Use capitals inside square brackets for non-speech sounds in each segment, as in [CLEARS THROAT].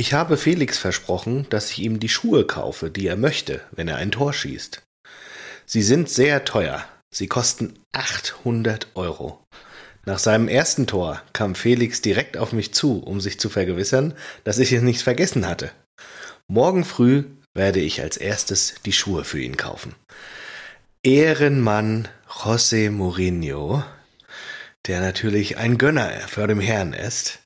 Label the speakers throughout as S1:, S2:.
S1: Ich habe Felix versprochen, dass ich ihm die Schuhe kaufe, die er möchte, wenn er ein Tor schießt. Sie sind sehr teuer. Sie kosten 800 Euro. Nach seinem ersten Tor kam Felix direkt auf mich zu, um sich zu vergewissern, dass ich es nicht vergessen hatte. Morgen früh werde ich als erstes die Schuhe für ihn kaufen. Ehrenmann José Mourinho, der natürlich ein Gönner vor dem Herrn ist,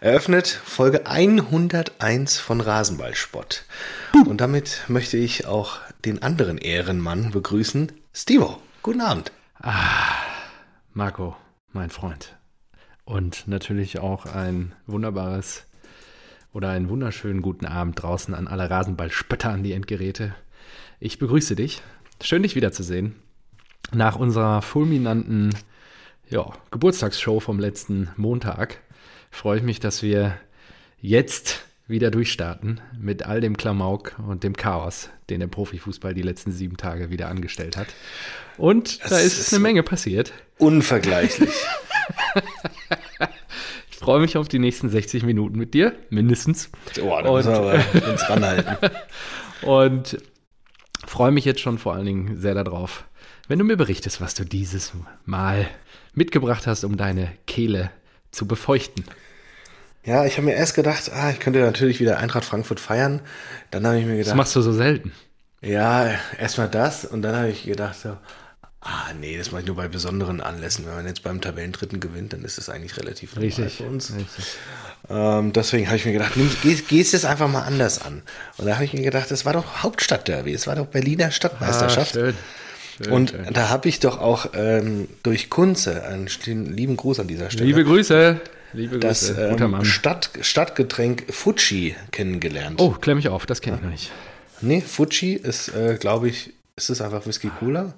S1: eröffnet Folge 101 von Rasenballspott. Und damit möchte ich auch den anderen Ehrenmann begrüßen, Stevo. Guten Abend.
S2: Ah, Marco, mein Freund. Und natürlich auch ein wunderbares oder einen wunderschönen guten Abend draußen an alle Rasenballspötter an die Endgeräte. Ich begrüße dich Schön, dich wiederzusehen. Nach unserer fulminanten ja, Geburtstagsshow vom letzten Montag freue ich mich, dass wir jetzt wieder durchstarten mit all dem Klamauk und dem Chaos, den der Profifußball die letzten sieben Tage wieder angestellt hat. Und das da ist, ist eine Menge passiert.
S1: Unvergleichlich. [LAUGHS]
S2: ich freue mich auf die nächsten 60 Minuten mit dir, mindestens.
S1: Oh, da müssen wir aber uns ranhalten. [LAUGHS]
S2: und freue mich jetzt schon vor allen Dingen sehr darauf, wenn du mir berichtest, was du dieses Mal mitgebracht hast, um deine Kehle zu befeuchten.
S1: Ja, ich habe mir erst gedacht, ah, ich könnte natürlich wieder Eintracht Frankfurt feiern. Dann habe ich mir gedacht. Das
S2: machst du so selten.
S1: Ja, erstmal das und dann habe ich gedacht, so, ah nee, das mache ich nur bei besonderen Anlässen. Wenn man jetzt beim Tabellendritten gewinnt, dann ist das eigentlich relativ
S2: richtig für uns.
S1: Richtig. Ähm, deswegen habe ich mir gedacht, nimm, geh, gehst es einfach mal anders an. Und da habe ich mir gedacht, das war doch Hauptstadtderby, es war doch Berliner Stadtmeisterschaft. Ah, schön. Schön, und schön. da habe ich doch auch ähm, durch Kunze einen lieben Gruß an dieser Stelle.
S2: Liebe Grüße. Liebe
S1: Grüße. Das ähm, Stadt, Stadtgetränk Fuji kennengelernt.
S2: Oh, klemm mich auf, das kenne ich noch nicht.
S1: Nee, Fuji ist, äh, glaube ich, ist es einfach Whisky Cola?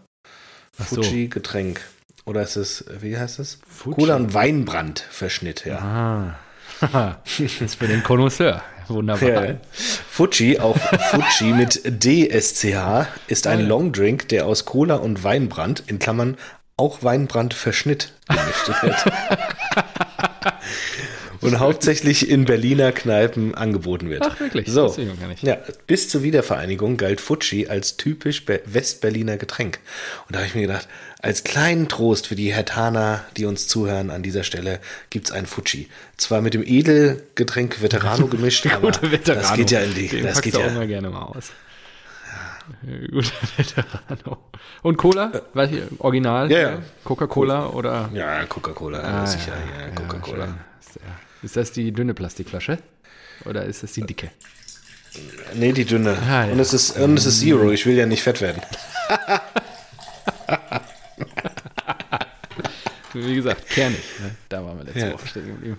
S1: Fuji Getränk. Oder ist es, wie heißt es? Cola und Weinbrand Verschnitt, ja.
S2: Ah. [LAUGHS] das ist für den Connoisseur. Wunderbar. Ja.
S1: Fuji, auch Fuji mit DSCH, ist ein Longdrink, der aus Cola und Weinbrand, in Klammern auch Weinbrand Verschnitt gemischt wird. [LAUGHS] und hauptsächlich in Berliner Kneipen angeboten wird.
S2: Ach, wirklich?
S1: So, das gar nicht. Ja, bis zur Wiedervereinigung galt Fuji als typisch Westberliner Getränk. Und da habe ich mir gedacht, als kleinen Trost für die Hertaner, die uns zuhören an dieser Stelle, gibt es ein Fuji. Zwar mit dem Edelgetränk Veterano gemischt, [LAUGHS] aber Veterano. das geht ja in die...
S2: Den
S1: das geht ja
S2: auch mal gerne mal aus. [LAUGHS] Veterano. Und Cola? Äh, Weiß ich, Original?
S1: Ja, ja.
S2: Coca-Cola oder?
S1: Ja, Coca-Cola, ah, sicher. Ja, Coca-Cola. Ja,
S2: ist das die dünne Plastikflasche? Oder ist das die dicke?
S1: Nee, die dünne. Ah, ja. und, es ist, und es ist Zero. Ich will ja nicht fett werden. [LAUGHS]
S2: Wie gesagt, kernig. Ne? Da waren wir letzte ja. Woche stehen geblieben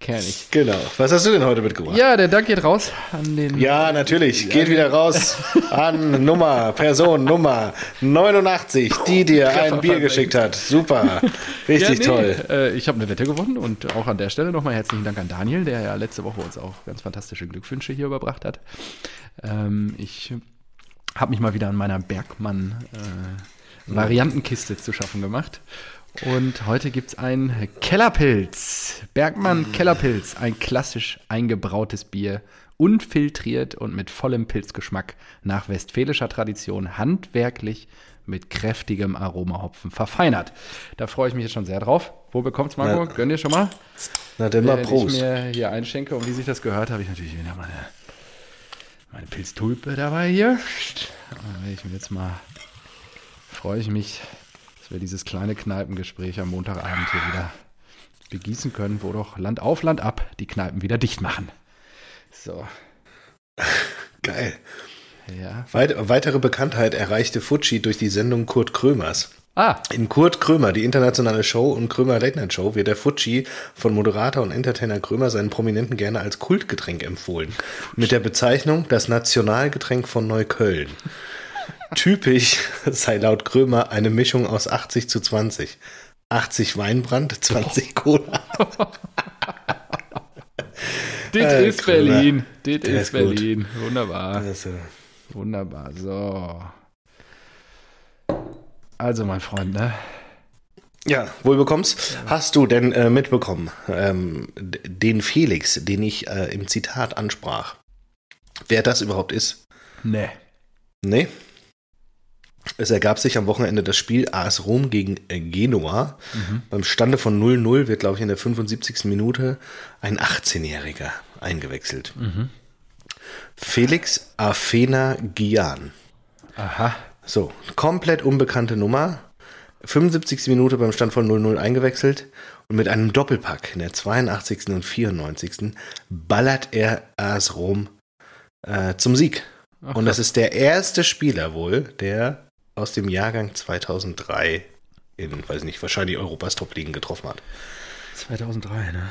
S1: kernig. Genau. Was hast du denn heute mitgebracht?
S2: Ja, der Dank geht raus an den.
S1: Ja, natürlich. Geht wieder raus an Nummer, Person Nummer 89, die dir ein Bier geschickt hat. Super. Richtig ja, nee, toll.
S2: Äh, ich habe eine Wette gewonnen und auch an der Stelle nochmal herzlichen Dank an Daniel, der ja letzte Woche uns auch ganz fantastische Glückwünsche hier überbracht hat. Ähm, ich habe mich mal wieder an meiner Bergmann-Variantenkiste äh, zu schaffen gemacht und heute gibt es ein Kellerpilz. Bergmann mm. Kellerpilz. Ein klassisch eingebrautes Bier. Unfiltriert und mit vollem Pilzgeschmack nach westfälischer Tradition. Handwerklich mit kräftigem Aromahopfen verfeinert. Da freue ich mich jetzt schon sehr drauf. Wo bekommt's Marco? Na, Gönn dir schon mal.
S1: Na, dann mal Prost.
S2: ich mir hier einschenke und wie sich das gehört, habe ich natürlich wieder meine, meine Pilztulpe dabei hier. Da ich mir jetzt mal, freue ich mich wir dieses kleine Kneipengespräch am Montagabend hier wieder begießen können, wo doch Land auf, Land ab die Kneipen wieder dicht machen. So. [LAUGHS]
S1: Geil. Ja. Weit, weitere Bekanntheit erreichte Fuji durch die Sendung Kurt Krömers. Ah. In Kurt Krömer, die internationale Show und Krömer Late Night Show, wird der Fuji von Moderator und Entertainer Krömer seinen Prominenten gerne als Kultgetränk empfohlen. Mit der Bezeichnung das Nationalgetränk von Neukölln. Typisch [LAUGHS] sei laut Krömer eine Mischung aus 80 zu 20. 80 Weinbrand, 20 Cola. [LAUGHS]
S2: Dit äh, ist Berlin. Dit ist, ist Berlin. Gut. Wunderbar. Also. Wunderbar. So. Also, mein Freund, ne?
S1: Ja, wohl bekommst. Hast du denn äh, mitbekommen, ähm, den Felix, den ich äh, im Zitat ansprach, wer das überhaupt ist?
S2: Nee.
S1: Nee? Es ergab sich am Wochenende das Spiel AS Rom gegen äh, Genua. Mhm. Beim Stande von 0-0 wird, glaube ich, in der 75. Minute ein 18-Jähriger eingewechselt. Mhm. Felix Afena Gian.
S2: Aha.
S1: So, komplett unbekannte Nummer. 75. Minute beim Stand von 0-0 eingewechselt und mit einem Doppelpack in der 82. und 94. ballert er AS Rom äh, zum Sieg. Ach, und das ist der erste Spieler wohl, der aus dem Jahrgang 2003 in, weiß nicht, wahrscheinlich Europas Top-Ligen getroffen hat.
S2: 2003, ne?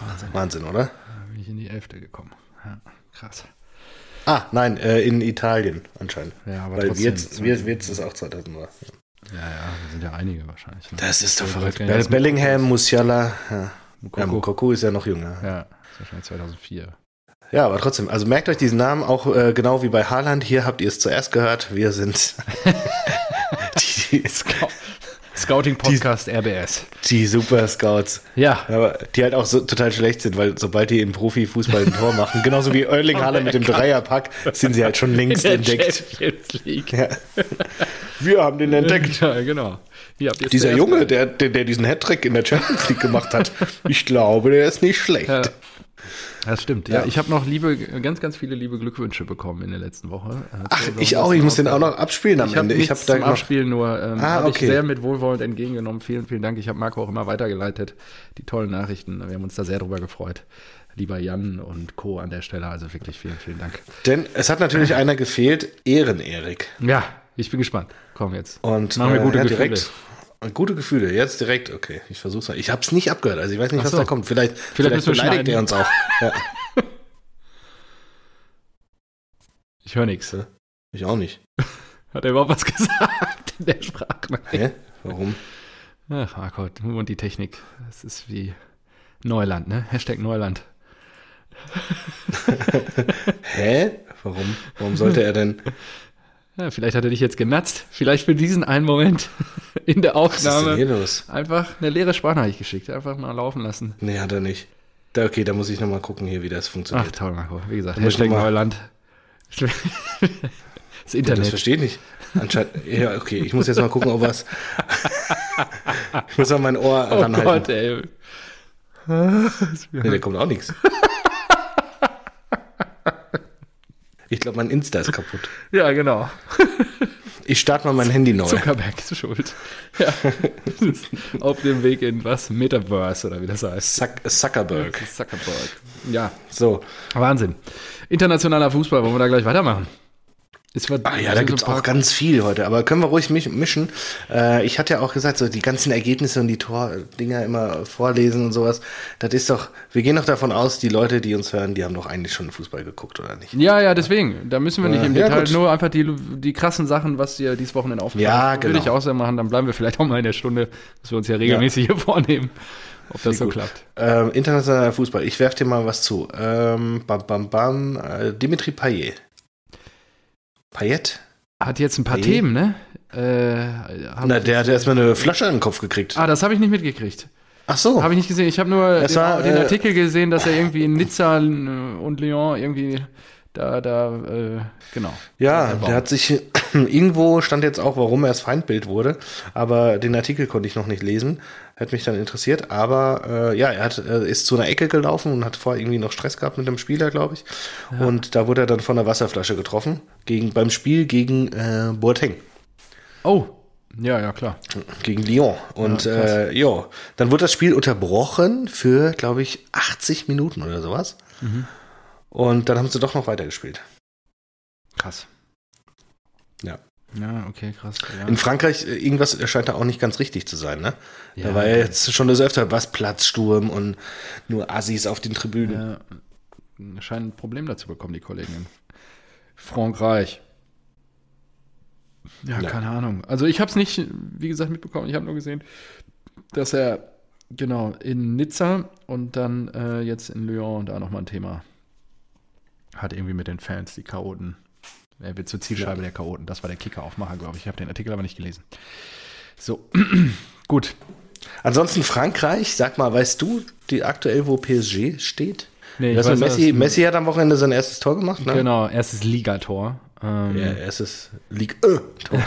S1: Wahnsinn. Wahnsinn, oder?
S2: Da bin ich in die Elfte gekommen. Ja, krass.
S1: Ah, nein, äh, in Italien anscheinend.
S2: Ja, aber
S1: Weil
S2: trotzdem,
S1: jetzt, wir, jetzt ist auch 2003. Ja.
S2: Ja, ja, sind ja einige wahrscheinlich.
S1: Ne? Das ist doch verrückt. Be Bellingham, Musiala, ja. Mukoko. Ja, Mukoko ist ja noch jünger.
S2: Ja, das ist wahrscheinlich 2004.
S1: Ja, aber trotzdem, also merkt euch diesen Namen auch äh, genau wie bei Haaland. Hier habt ihr es zuerst gehört. Wir sind [LAUGHS]
S2: die, Scouting-Podcast RBS.
S1: Die Super Scouts.
S2: Ja.
S1: Aber die halt auch so total schlecht sind, weil sobald die im Profifußball ein Tor machen, genauso wie Erling Haaland mit dem Dreierpack, sind sie halt schon längst In der entdeckt. Champions League. Ja. Wir haben den entdeckt.
S2: Ja, genau.
S1: Dieser Junge, der, der, der diesen Hattrick in der Champions League gemacht hat, [LAUGHS] ich glaube, der ist nicht schlecht. Ja.
S2: Das stimmt. Ja, ja. ich habe noch liebe, ganz, ganz viele liebe Glückwünsche bekommen in der letzten Woche.
S1: Ach, ich auch. Ich muss den auch noch abspielen am
S2: ich
S1: Ende.
S2: Ich habe da Abspielen nur ähm, ah, okay. ich sehr mit Wohlwollend entgegengenommen. Vielen, vielen Dank. Ich habe Marco auch immer weitergeleitet. Die tollen Nachrichten. Wir haben uns da sehr drüber gefreut. Lieber Jan und Co. an der Stelle. Also wirklich vielen, vielen Dank.
S1: Denn es hat natürlich einer gefehlt. Ehren-Erik.
S2: Ja, ich bin gespannt. Komm jetzt.
S1: Und
S2: machen wir gute äh, ja, Gefühle. Direkt
S1: Gute Gefühle, jetzt direkt, okay, ich versuch's mal. Ich hab's nicht abgehört, also ich weiß nicht, was so. da kommt. Vielleicht, vielleicht, vielleicht beleidigt er uns auch. [LAUGHS] Ja.
S2: Ich höre nichts.
S1: Ich auch nicht. [LAUGHS]
S2: Hat er überhaupt was gesagt in der Sprache?
S1: Hä? Warum?
S2: Ach, Marco, du und die Technik. Das ist wie Neuland, ne? Hashtag Neuland. [LAUGHS]
S1: Hä? Warum? Warum sollte er denn?
S2: Ja, vielleicht hat er dich jetzt genatzt. Vielleicht für diesen einen Moment [LAUGHS] in der Aufnahme. Was ist
S1: denn hier los?
S2: Einfach eine leere Sprachnachricht geschickt. Einfach mal laufen lassen.
S1: Nee, hat er nicht. Da, okay, da muss ich nochmal gucken hier, wie das funktioniert.
S2: Ach, toll, Marco. Wie gesagt, Hashtag Neuland. [LAUGHS]
S1: Das Internet. Ja, das verstehe ich nicht. Anscheinend, ja, okay, ich muss jetzt mal gucken, ob was. [LAUGHS] ich muss mal mein Ohr oh ranhalten. Gott, ey. nee, da kommt auch nichts. Ich glaube, mein Insta ist kaputt. [LAUGHS]
S2: Ja, genau. [LAUGHS]
S1: Ich starte mal mein Handy neu.
S2: Zuckerberg ist schuld. Ja. [LAUGHS] Auf dem Weg in was? Metaverse oder wie das heißt.
S1: Zuck Zuckerberg.
S2: Zuckerberg. Ja. So. Wahnsinn. Internationaler Fußball, wollen wir da gleich weitermachen?
S1: Wird, ah ja, da gibt es auch ganz viel heute, aber können wir ruhig mischen. Äh, ich hatte ja auch gesagt, so die ganzen Ergebnisse und die Tor-Dinger immer vorlesen und sowas. Das ist doch, wir gehen doch davon aus, die Leute, die uns hören, die haben doch eigentlich schon Fußball geguckt, oder nicht?
S2: Ja, ja, deswegen. Da müssen wir nicht im ja, Detail, gut. nur einfach die, die krassen Sachen, was ihr dieses Wochenende aufgefallen
S1: Ja, genau.
S2: Würde ich auch so machen, dann bleiben wir vielleicht auch mal in der Stunde, dass wir uns ja regelmäßig ja. hier vornehmen. Ob das so gut. klappt.
S1: Ähm, internationaler Fußball. Ich werfe dir mal was zu. Ähm, bam, bam, bam. Äh, Dimitri Payet. Payet?
S2: Hat jetzt ein paar Payet? Themen, ne?
S1: Äh, Na, der hat erstmal eine Flasche in den Kopf gekriegt.
S2: Ah, das habe ich nicht mitgekriegt.
S1: Ach so.
S2: Habe ich nicht gesehen. Ich habe nur den, war, den, äh, Artikel gesehen, dass er irgendwie in Nizza und Lyon irgendwie da, da, äh, genau.
S1: Ja, der, hat sich, [CLEARS THROAT] irgendwo stand jetzt auch, warum er das Feindbild wurde, aber den Artikel konnte ich noch nicht lesen. Hätte mich dann interessiert, aber äh, ja, er hat, äh, ist zu einer Ecke gelaufen und hat vorher irgendwie noch Stress gehabt mit dem Spieler, glaube ich. Ja. Und da wurde er dann von einer Wasserflasche getroffen, gegen, beim Spiel gegen äh, Boateng.
S2: Oh, ja, ja, klar.
S1: Gegen Lyon. Und ja, äh, ja, dann wurde das Spiel unterbrochen für, glaube ich, 80 Minuten oder sowas. Mhm. Und dann haben sie doch noch weitergespielt.
S2: Krass.
S1: Ja.
S2: Ja, okay, krass. Ja.
S1: In Frankreich, äh, irgendwas scheint da auch nicht ganz richtig zu sein, ne? Ja, da war ja jetzt schon das öfter was Platzsturm und nur Assis auf den Tribünen.
S2: Ja, scheinen ein Problem dazu bekommen, die Kollegen in Frankreich. Ja, ja. keine Ahnung. Also ich habe es nicht, wie gesagt, mitbekommen. Ich habe nur gesehen, dass er genau in Nizza und dann äh, jetzt in Lyon da nochmal ein Thema hat irgendwie mit den Fans, die Chaoten. Er wird zur Zielscheibe ja. der Chaoten. Das war der Kicker-Aufmacher, glaube ich. Ich habe den Artikel aber nicht gelesen. So, [CLEARS THROAT] gut.
S1: Ansonsten Frankreich, sag mal, weißt du die aktuell, wo PSG steht? Nee, ich weiß, Messi, Messi hat am Wochenende sein erstes Tor gemacht,
S2: ne? Genau, erstes Ligator.
S1: Ähm, ja, erstes Liga-Tor.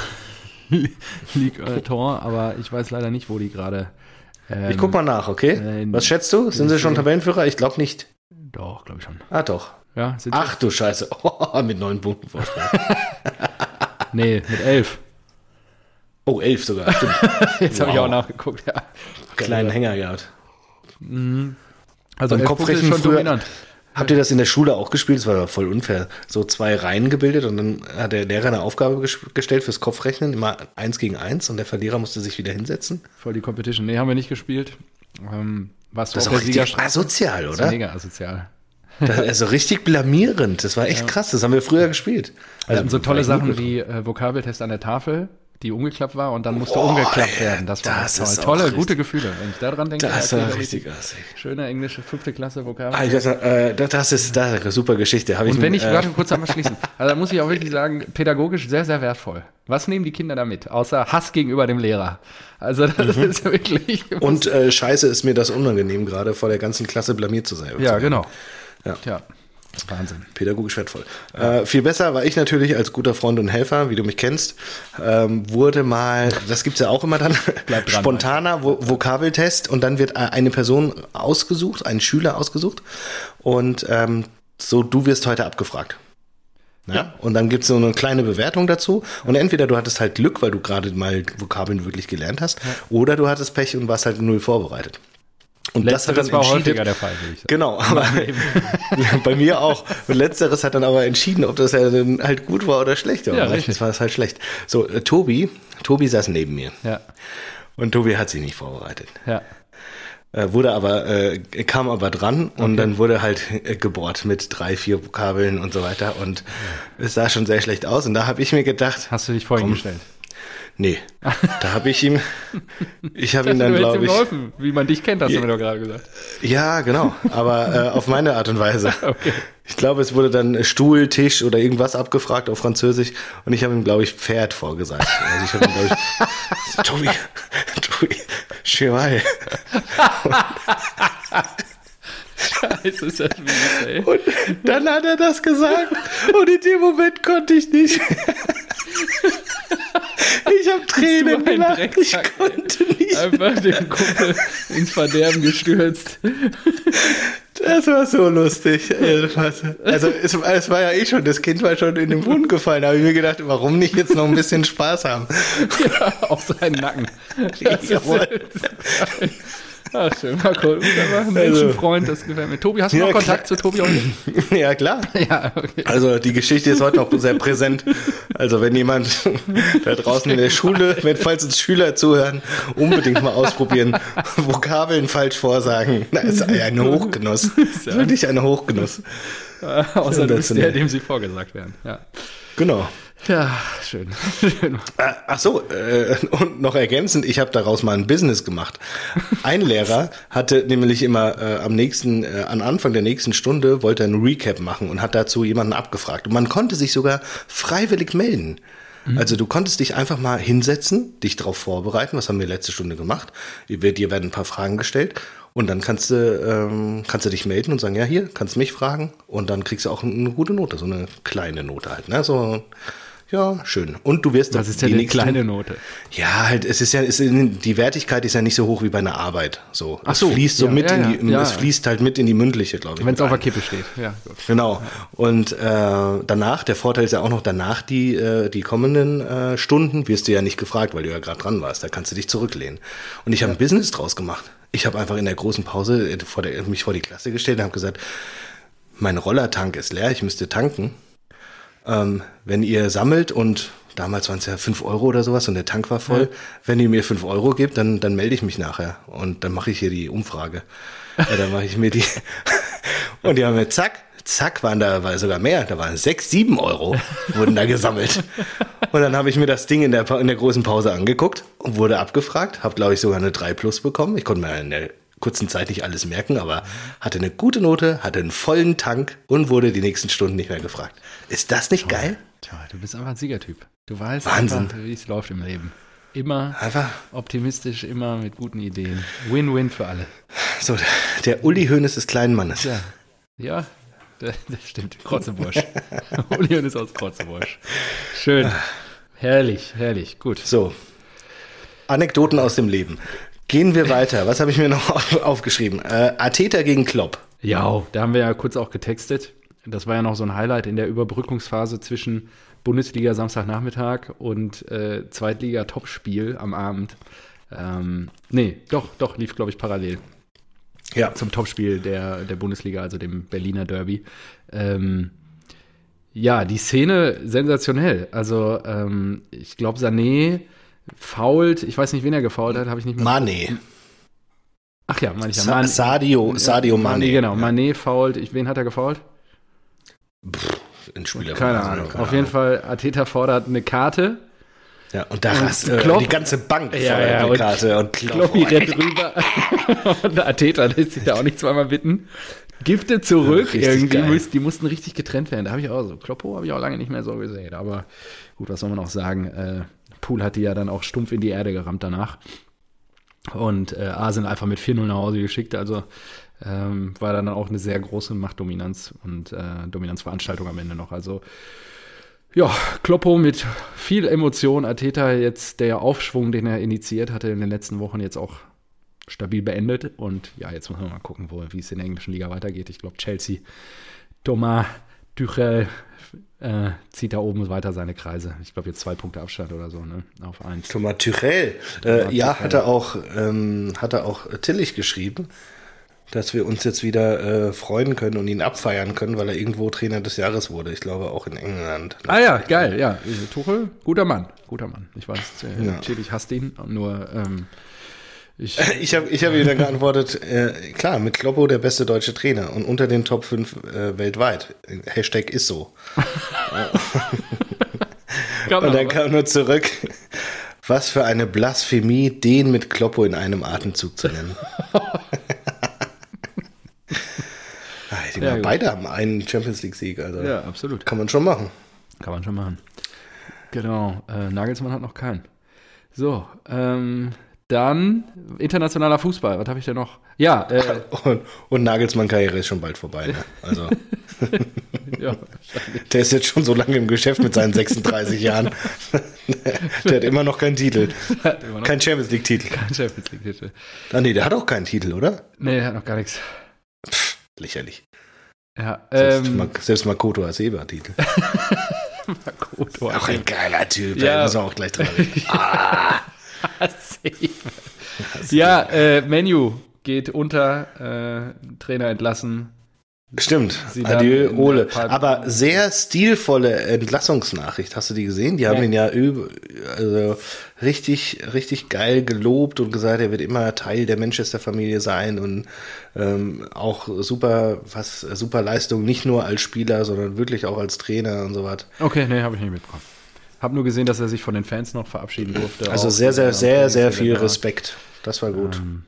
S2: Liga-Tor, [LAUGHS] aber ich weiß leider nicht, wo die gerade.
S1: Ähm, ich guck mal nach, okay? Äh, Was schätzt du? Sind sie schon Tabellenführer? Ich glaube nicht.
S2: Doch, glaube ich schon.
S1: Ah, doch. Ja, Ach du Scheiße. [LAUGHS] Oh, mit neun Punkten Vorsprung. [LAUGHS]
S2: nee, mit elf.
S1: Oh, elf sogar.
S2: Stimmt. [LAUGHS] Jetzt wow. habe ich auch nachgeguckt, ja.
S1: Kleinen Hänger gehabt. Mhm. Also Beim Kopfrechnen schon früher, dominant. Habt ihr das in der Schule auch gespielt? Das war voll unfair. So zwei Reihen gebildet und dann hat der Lehrer eine Aufgabe gestellt fürs Kopfrechnen, immer eins gegen eins und der Verlierer musste sich wieder hinsetzen.
S2: Voll die Competition. Nee, haben wir nicht gespielt. Ähm,
S1: was das ist auch richtig asozial, oder? Das ist
S2: mega asozial.
S1: Das, also richtig blamierend. Das war echt ja. krass. Das haben wir früher gespielt.
S2: Wir hatten so tolle Sachen wie äh, Vokabeltest an der Tafel die umgeklappt war und dann musste oh, umgeklappt werden. Das war das toll. Tolle, gute Gefühle. Wenn ich daran denke,
S1: das war richtig assig.
S2: Schöne englische fünfte Klasse Vokabel.
S1: Ah, das, äh, das, ist das ist eine super Geschichte.
S2: Hab und ich wenn ich, äh, warte kurz einmal [LAUGHS] schließen. Also da muss ich auch wirklich sagen, pädagogisch sehr, sehr wertvoll. Was nehmen die Kinder da mit? Außer Hass gegenüber dem Lehrer. Also das mhm. ist wirklich.
S1: Und äh, scheiße ist mir das unangenehm, gerade vor der ganzen Klasse blamiert zu sein.
S2: Ja, genau.
S1: Ja. Tja. Wahnsinn. Pädagogisch wertvoll. Ja. Äh, viel besser war ich natürlich als guter Freund und Helfer, wie du mich kennst, ähm, wurde mal, das gibt es ja auch immer dann, [LAUGHS] dran, spontaner Vo Vokabeltest und dann wird eine Person ausgesucht, ein Schüler ausgesucht und ähm, so, du wirst heute abgefragt. Ja? ja. Und dann gibt es so eine kleine Bewertung dazu. Und entweder du hattest halt Glück, weil du gerade mal Vokabeln wirklich gelernt hast, ja. oder du hattest Pech und warst halt null vorbereitet.
S2: Und Letzteres das hat dann war häufiger der Fall.
S1: Genau, aber [LAUGHS] bei mir auch. Und Letzteres hat dann aber entschieden, ob das dann halt gut war oder schlecht. Ja, meistens war es halt schlecht. So, äh, Tobi, Tobi saß neben mir.
S2: Ja.
S1: Und Tobi hat sich nicht vorbereitet.
S2: Ja.
S1: Äh, wurde aber, äh, kam aber dran und okay. dann wurde halt äh, gebohrt mit drei, vier Vokabeln und so weiter. Und ja. es sah schon sehr schlecht aus. Und da habe ich mir gedacht.
S2: Hast du dich vorhin gestellt?
S1: Nee, da habe ich ihm, [LAUGHS] ich habe ihn dann, glaube ich.
S2: Geholfen, wie man dich kennt, hast ja, du mir doch gerade gesagt.
S1: Ja, genau, aber [LAUGHS] äh, auf meine Art und Weise. Okay. Ich glaube, es wurde dann Stuhl, Tisch oder irgendwas abgefragt auf Französisch und ich habe ihm, glaube ich, Pferd vorgesagt. Also ich habe ihm, glaube ich, [LAUGHS] Tobi, Tobi, Cheval. Scheiße, ist das mies, ey. Und dann hat er das gesagt und in dem Moment konnte ich nicht. Ich habe Tränen gelacht. Ich konnte nicht.
S2: Einfach den Kumpel ins Verderben gestürzt.
S1: Das war so lustig. Also es, es, war ja eh schon, das Kind war schon in den Boden gefallen. Da habe ich mir gedacht, warum nicht jetzt noch ein bisschen Spaß haben?
S2: Ja, auf seinen Nacken. [LAUGHS] Das Jawohl. Ist, Ach, schön, Marco. Du bist einfach ein also, Menschenfreund, das gefällt mir. Tobi, hast du ja, noch Kontakt klar. zu Tobi [LAUGHS]
S1: Ja, klar. [LAUGHS] Ja, okay. Also die Geschichte ist heute noch sehr präsent. Also wenn jemand [LAUGHS] da draußen in der Schule, wenn falls uns Schüler zuhören, unbedingt mal ausprobieren, Vokabeln falsch vorsagen. Das ist ein Hochgenuss. Ja. Wirklich ein Hochgenuss.
S2: Außer du bist der, dem sie vorgesagt werden. Ja.
S1: Genau.
S2: Ja, schön. [LAUGHS] schön.
S1: Äh, ach so, äh, und noch ergänzend, ich habe daraus mal ein Business gemacht. Ein Lehrer hatte nämlich immer äh, am nächsten, äh, am Anfang der nächsten Stunde wollte ein Recap machen und hat dazu jemanden abgefragt. Und man konnte sich sogar freiwillig melden. Mhm. Also du konntest dich einfach mal hinsetzen, dich darauf vorbereiten. Was haben wir letzte Stunde gemacht? Dir werden ein paar Fragen gestellt und dann kannst du, ähm, kannst du dich melden und sagen, ja, hier, kannst mich fragen. Und dann kriegst du auch eine gute Note, so eine kleine Note halt. Ne? So ja, schön. Und du wirst
S2: Was ist denn die nächsten, kleine Note?
S1: Ja, halt, es ist ja, es ist, die Wertigkeit ist ja nicht so hoch wie bei einer Arbeit. So, Ach es so, fließt so ja, mit ja, in die, ja, es fließt halt mit in die mündliche, glaube ich.
S2: Wenn es auf der Kippe steht, ja.
S1: Gut. Genau. Und äh, danach, der Vorteil ist ja auch noch danach die äh, die kommenden äh, Stunden wirst du ja nicht gefragt, weil du ja gerade dran warst. Da kannst du dich zurücklehnen. Und ich habe ein Business draus gemacht. Ich habe einfach in der großen Pause äh, vor der, mich vor die Klasse gestellt und habe gesagt, mein Rollertank ist leer, ich müsste tanken ähm, wenn ihr sammelt und damals waren es ja fünf Euro oder sowas und der Tank war voll, ja. wenn ihr mir fünf Euro gebt, dann, dann melde ich mich nachher und dann mache ich hier die Umfrage. ja, dann mache ich mir die [LAUGHS] und die haben mir zack, zack, waren da war sogar mehr, da waren sechs, sieben Euro wurden da gesammelt. Und dann habe ich mir das Ding in der, in der großen Pause angeguckt und wurde abgefragt, habe glaube ich sogar eine 3 Plus bekommen. Ich konnte mir in der kurzen Zeit nicht alles merken, aber hatte eine gute Note, hatte einen vollen Tank und wurde die nächsten Stunden nicht mehr gefragt. Ist das nicht Toll. geil?
S2: Tja, du bist einfach ein Siegertyp. Du weißt
S1: Wahnsinn.
S2: wie es läuft im Leben. Immer Einfach. optimistisch, immer mit guten Ideen. Win-win für alle.
S1: So, der Uli Hoeneß des kleinen Mannes.
S2: Ja, ja das stimmt. Krotzebusch. [LAUGHS] Uli Hoeneß aus Krotzebusch. Schön. Herrlich, herrlich. Gut.
S1: So, Anekdoten aus dem Leben. Gehen wir weiter. Was habe ich mir noch aufgeschrieben? Äh, Ateta gegen Klopp.
S2: Ja, da haben wir ja kurz auch getextet. Das war ja noch so ein Highlight in der Überbrückungsphase zwischen Bundesliga Samstagnachmittag und äh, Zweitliga-Topspiel am Abend. Ähm, nee, doch, doch, lief, glaube ich, parallel. Ja. Zum Topspiel der, der Bundesliga, also dem Berliner Derby. Ähm, ja, die Szene sensationell. Also, ähm, ich glaube, Sané fault, ich weiß nicht, wen er gefault hat, habe ich nicht mehr.
S1: Mane.
S2: Ach ja, meine ich ja.
S1: Man Sadio, Sadio Mane.
S2: Mane. Genau, Mane fault. Ich, wen hat er gefault?
S1: Pff, ein Spieler.
S2: Keine Ahnung. Keine Auf Ahnung. jeden Fall, Ateta fordert eine Karte.
S1: Ja, und da hast du äh, die ganze Bank
S2: ja, ja,
S1: eine
S2: und Karte und Kloppi rennt rüber. [LAUGHS] und Ateta lässt sich da auch nicht zweimal bitten. Gifte zurück. Ja, Irgendwie muss, die mussten richtig getrennt werden. Da habe ich auch so. Kloppo habe ich auch lange nicht mehr so gesehen. Aber gut, was soll man auch sagen? Äh, Pool hat die ja dann auch stumpf in die Erde gerammt danach. Und äh, Arsenal einfach mit 4-0 nach Hause geschickt. Also ähm, war dann auch eine sehr große Machtdominanz und äh, Dominanzveranstaltung am Ende noch. Also ja, Kloppo mit viel Emotion. Ateta jetzt der Aufschwung, den er initiiert hatte in den letzten Wochen, jetzt auch stabil beendet. Und ja, jetzt muss man mal gucken, wie es in der englischen Liga weitergeht. Ich glaube, Chelsea, Thomas, Tuchel äh, zieht da oben weiter seine Kreise. Ich glaube, jetzt zwei Punkte Abstand oder so, ne? Auf eins.
S1: Thomas Tuchel. Äh, ja, Tuchel. hat er auch, ähm, hat er auch Tillich geschrieben dass wir uns jetzt wieder äh, freuen können und ihn abfeiern können, weil er irgendwo Trainer des Jahres wurde. Ich glaube auch in England.
S2: Ah ja, geil, ja. Tuchel, guter Mann, guter Mann. Ich weiß, äh, ja. ich hasse ihn, nur ähm,
S1: ich, ich [LAUGHS] habe ich hab ihm dann geantwortet, äh, klar, mit Kloppo der beste deutsche Trainer und unter den Top 5 äh, weltweit. Hashtag ist so. [LAUGHS] und dann kam nur zurück, was für eine Blasphemie, den mit Kloppo in einem Atemzug zu nennen. [LAUGHS] ja, beide haben einen Champions League-Sieg. Also
S2: ja, absolut.
S1: Kann man schon machen.
S2: Kann man schon machen. Genau. Äh, Nagelsmann hat noch keinen. So, ähm, dann internationaler Fußball. Was habe ich denn noch? Ja. Äh, [LAUGHS]
S1: und, und Nagelsmann-Karriere ist schon bald vorbei. Ne? Also. [LAUGHS] ja, der ist jetzt schon so lange im Geschäft mit seinen 36 Jahren. [LAUGHS] der hat immer noch keinen Titel. Noch kein Champions League-Titel. Kein Champions League-Titel. Ah, nee, der hat auch keinen Titel, oder?
S2: Nee, der hat noch gar nichts.
S1: Pff, lächerlich.
S2: Ja,
S1: selbst, ähm, selbst Makoto Aseba-Titel. Makoto Auch ein geiler Typ, ja. da muss auch gleich dran ah. [LAUGHS]
S2: ja, äh, Menu geht unter, äh, Trainer entlassen,
S1: Stimmt, Adieu, Ole. Aber sehr stilvolle Entlassungsnachricht. Hast du die gesehen? Die haben ja. ihn ja also richtig, richtig geil gelobt und gesagt, er wird immer Teil der Manchester-Familie sein und ähm, auch super, was, super Leistung, nicht nur als Spieler, sondern wirklich auch als Trainer und so was.
S2: Okay, nee, habe ich nicht mitbekommen. Hab nur gesehen, dass er sich von den Fans noch verabschieden durfte.
S1: Also sehr, sehr, sehr, sehr viel Respekt. Das war gut. Ähm,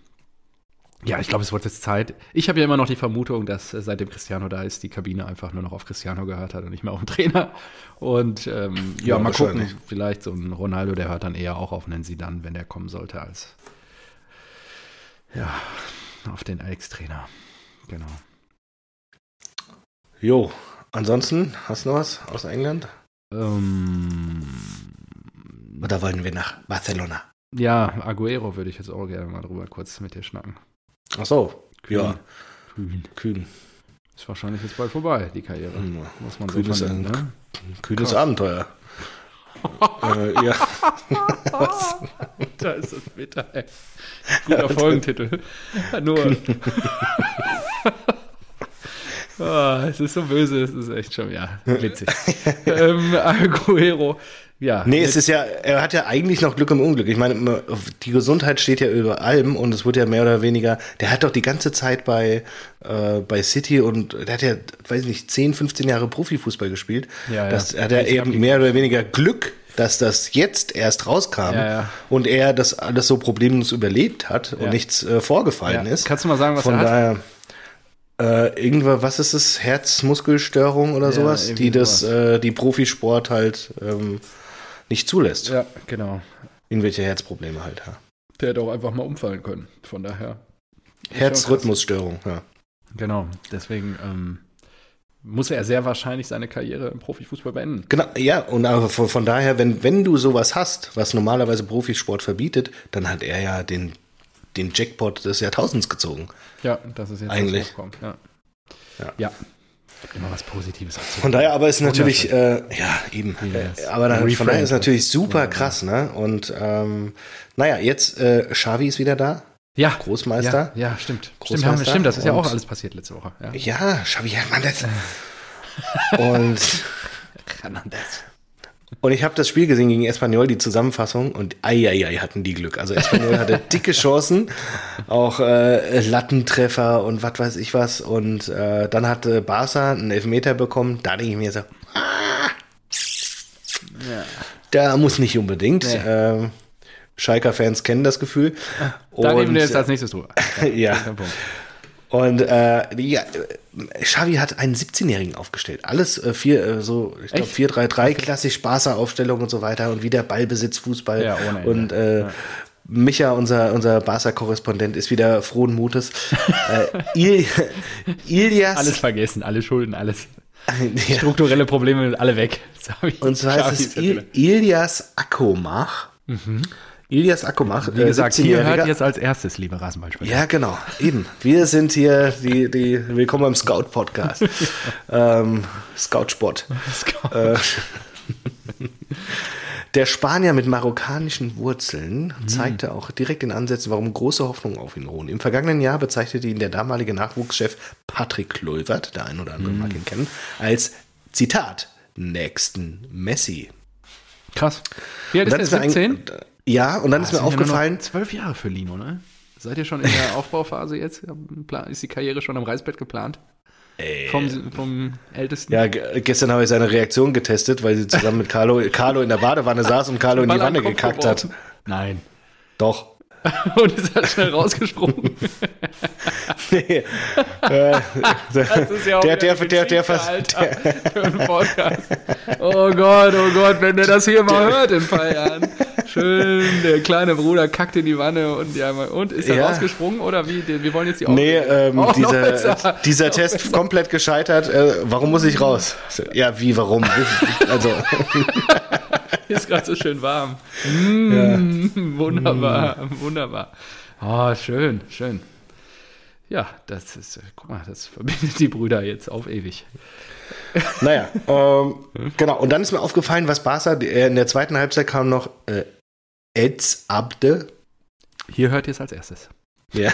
S2: ja, ich glaube, es wird jetzt Zeit. Ich habe ja immer noch die Vermutung, dass äh, seitdem Cristiano da ist, die Kabine einfach nur noch auf Cristiano gehört hat und nicht mehr auf den Trainer. Und ähm, ja, ja, mal gucken. Vielleicht so ein Ronaldo, der hört dann eher auch auf einen dann, wenn der kommen sollte, als ja, auf den Alex-Trainer. Genau.
S1: Jo, ansonsten, hast du noch was aus England?
S2: Ähm,
S1: Oder wollen wir nach Barcelona?
S2: Ja, Aguero würde ich jetzt auch gerne mal drüber kurz mit dir schnacken.
S1: Ach so,
S2: Kühn. ja. Kühn. Kühn. Ist wahrscheinlich jetzt bald vorbei, die Karriere.
S1: Hm, muss man kühnes, so vernehmen, ne? kühnes Krass. Abenteuer.
S2: äh, ja. Was? [LAUGHS] Da ist das bitter, ey. Guter Folgentitel. Nur. [LAUGHS] oh, es ist so böse, es ist echt schon, ja, witzig. [LAUGHS] ähm, Aguero ja.
S1: Nee, es ist ja, er hat ja eigentlich noch Glück im Unglück. Ich meine, die Gesundheit steht ja über allem und es wird ja mehr oder weniger, der hat doch die ganze Zeit bei, äh, bei City und der hat ja, weiß ich nicht, 10, 15 Jahre Profifußball gespielt. Ja, das ja. hat er eben mehr oder weniger Glück, dass das jetzt erst rauskam ja, ja. und er das alles so problemlos überlebt hat und nichts äh, vorgefallen ist.
S2: Kannst du mal sagen, was
S1: Von
S2: er
S1: daher, hat? Äh, irgendwas, was ist es? Herzmuskelstörung oder sowas, die das, äh, die Profisport halt ähm, nicht zulässt.
S2: Ja, genau.
S1: irgendwelche Herzprobleme halt. Ja.
S2: Der hätte auch einfach mal umfallen können. Von daher.
S1: Herzrhythmusstörung, ja.
S2: Genau, deswegen ähm, muss er sehr wahrscheinlich seine Karriere im Profifußball beenden.
S1: Genau, ja, und aber von, von, daher, wenn, wenn du sowas hast, was normalerweise Profisport verbietet, dann hat er ja den, den Jackpot des Jahrtausends gezogen.
S2: Ja, das ist jetzt
S1: eigentlich.
S2: Ja. ja. ja. Immer was Positives
S1: dazu. Von daher aber ist natürlich, äh, ja, eben. Yes. Äh, aber dann, von daher ist natürlich super krass, ne? Und ähm, naja, jetzt äh, Xavi ist wieder da.
S2: Ja.
S1: Großmeister.
S2: Ja, ja stimmt. Großmeister. Stimmt, stimmt, das ist ja auch alles passiert letzte Woche.
S1: Ja, ja Xavi Hernandez. und [LAUGHS]
S2: Hernandez.
S1: Und ich habe das Spiel gesehen gegen Espanyol, die Zusammenfassung, und eieiei hatten die Glück. Also Espanyol hatte [LAUGHS] dicke Chancen, auch äh, Lattentreffer und was weiß ich was. Und äh, dann hatte Barca einen Elfmeter bekommen. Da denke ich mir so, ah, ja. da muss nicht unbedingt. Nee. Ähm, Schalker-Fans kennen das Gefühl.
S2: Da und, reden wir jetzt als nächstes drüber. [LAUGHS]
S1: ja. Und äh, ja, Xavi hat einen 17-Jährigen aufgestellt. Alles äh, vier, äh, so, ich glaube 4-3-3, klassisch Spaßer Aufstellung und so weiter und wieder Ballbesitz, Fußball. Ja, ohne und äh, ja. Micha, unser, unser Barca-Korrespondent, ist wieder frohen Mutes. [LAUGHS] äh, Il Ilias.
S2: Alles vergessen, alle Schulden, alles. [LAUGHS] Ja. Strukturelle Probleme, alle weg. [LAUGHS]
S1: Und zwar ist es Il Ilias Akomach. Mhm. Ilias Akomach.
S2: Wie gesagt, äh, hier hört jetzt als erstes, liebe Rasenballspieler.
S1: Ja, genau. Eben. Wir sind hier die, die willkommen beim Scout-Podcast. [LAUGHS] ähm, Scout-Sport. Scout. Äh, der Spanier mit marokkanischen Wurzeln mhm. zeigte auch direkt in Ansätzen, warum große Hoffnungen auf ihn ruhen. Im vergangenen Jahr bezeichnete ihn der damalige Nachwuchschef Patrick Kluivert, der ein oder andere mhm. mag ihn kennen, als Zitat nächsten Messi.
S2: Krass. Wie alt ist der? 17?
S1: Ja, und dann ah, ist mir aufgefallen.
S2: Zwölf Jahre für Lino, ne? Seid ihr schon in der [LAUGHS] Aufbauphase jetzt? Ist die Karriere schon am Reißbett geplant?
S1: Ey.
S2: Vom, vom Ältesten?
S1: Ja, gestern habe ich seine Reaktion getestet, weil sie zusammen mit Carlo, [LAUGHS] Carlo in der Badewanne saß und Carlo in die Wanne gekackt geworfen. hat.
S2: Nein.
S1: Doch. [LAUGHS]
S2: und ist halt schnell rausgesprungen.
S1: nee. Äh, das ist ja auch der, der,
S2: Podcast. Oh Gott, oh Gott, wenn der das hier mal hört in ein paar Jahren. Schön, der kleine Bruder kackt in die Wanne und ja, und ist er ja. rausgesprungen oder wie? Wir wollen jetzt die
S1: Nee, ähm, oh, dieser, dieser Test [LAUGHS] komplett gescheitert. Äh, warum muss ich raus? Ja, wie, warum? also. [LAUGHS]
S2: ist gerade so schön warm. Mm, ja. Wunderbar, mm. wunderbar. Oh, schön, schön. Ja, das ist, guck mal, das verbindet die Brüder jetzt auf ewig.
S1: Naja, ähm, genau. Und dann ist mir aufgefallen, was Barca, äh, in der zweiten Halbzeit kam noch äh, Eds Abde.
S2: Hier hört ihr es als erstes.
S1: Ja,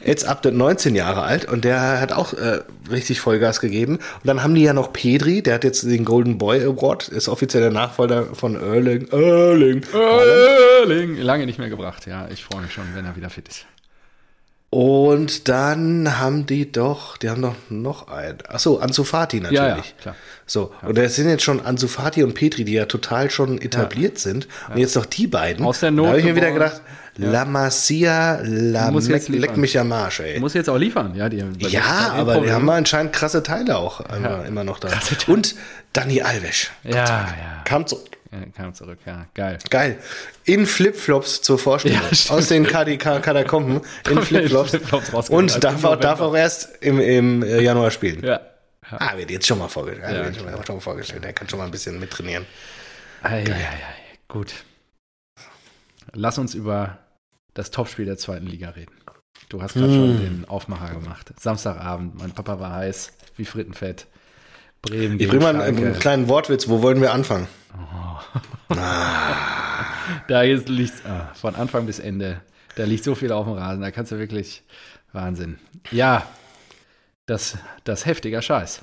S1: Eds Abde 19 Jahre alt und der hat auch äh, richtig Vollgas gegeben. Und dann haben die ja noch Pedri, der hat jetzt den Golden Boy Award, ist offiziell der Nachfolger von Erling. Erling.
S2: Erling. Lange nicht mehr gebracht, ja. Ich freue mich schon, wenn er wieder fit ist.
S1: Und dann haben die doch, die haben doch noch einen. Achso, Anzufati natürlich. Ja, ja, klar. So, ja. und das sind jetzt schon Anzufati und Petri, die ja total schon etabliert sind. Und jetzt noch die beiden.
S2: Aus der Not.
S1: Da habe ich mir wieder gedacht, La Masia, La Meck, leck mich am Arsch, ey.
S2: Muss jetzt auch liefern, ja. Die,
S1: ja, aber die haben anscheinend krasse Teile auch immer, immer noch da. Und Dani Alves.
S2: Ja, ja.
S1: Kam zurück.
S2: Ja, kam zurück, ja. Geil.
S1: Geil. In Flipflops zur Vorstellung. Ja, Aus den Katakomben [LAUGHS] in Flipflops. Flip und darf, auch, darf auch erst im, im äh, Januar spielen.
S2: Ja.
S1: ja. Ah, wird jetzt schon mal vorgestellt. Ja, wird schon mal, schon mal vorgestellt. Er kann schon mal ein bisschen mittrainieren.
S2: Ei, ei, ei, Gut. Lass uns über das Topspiel der zweiten Liga reden. Du hast gerade mm. schon den Aufmacher gemacht. Samstagabend, mein Papa war heiß wie Frittenfett.
S1: Bremen. Ich bringe mal einen, einen, kleinen Wortwitz. Wo wollen wir anfangen? Oh. [LAUGHS]
S2: Ah. Da jetzt liegt ah, von Anfang bis Ende. Da liegt so viel auf dem Rasen. Da kannst du wirklich Wahnsinn. Ja, das, das heftiger Scheiß.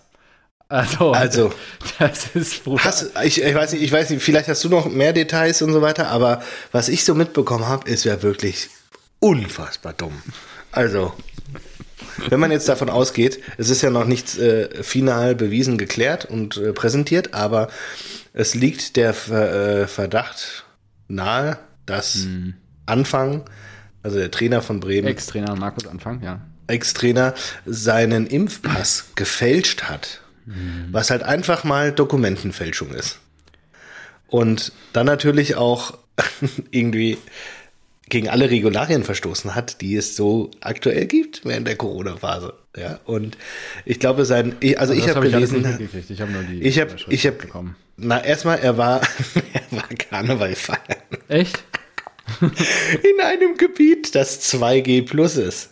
S1: Also, also [LAUGHS] das ist hast, ich, ich, weiß nicht, ich weiß nicht, vielleicht hast du noch mehr Details und so weiter, aber was ich so mitbekommen habe, ist ja wirklich unfassbar dumm. Also, wenn man jetzt davon ausgeht, es ist ja noch nichts äh, final bewiesen, geklärt und äh, präsentiert, aber es liegt der äh, Verdacht nahe, dass hm. Anfang, also der Trainer von Bremen,
S2: Ex-Trainer Markus Anfang, ja,
S1: Ex-Trainer seinen Impfpass gefälscht hat, hm. was halt einfach mal Dokumentenfälschung ist. Und dann natürlich auch [LAUGHS] irgendwie gegen alle Regularien verstoßen hat, die es so aktuell gibt während der Corona-Phase. Ja, und ich glaube, sein, also, also ich habe hab gelesen, ich, ich habe nur die, ich habe, ich habe, na erstmal, er war, [LAUGHS] er war Karneval feiern.
S2: Echt? [LAUGHS]
S1: In einem Gebiet, das 2G plus ist.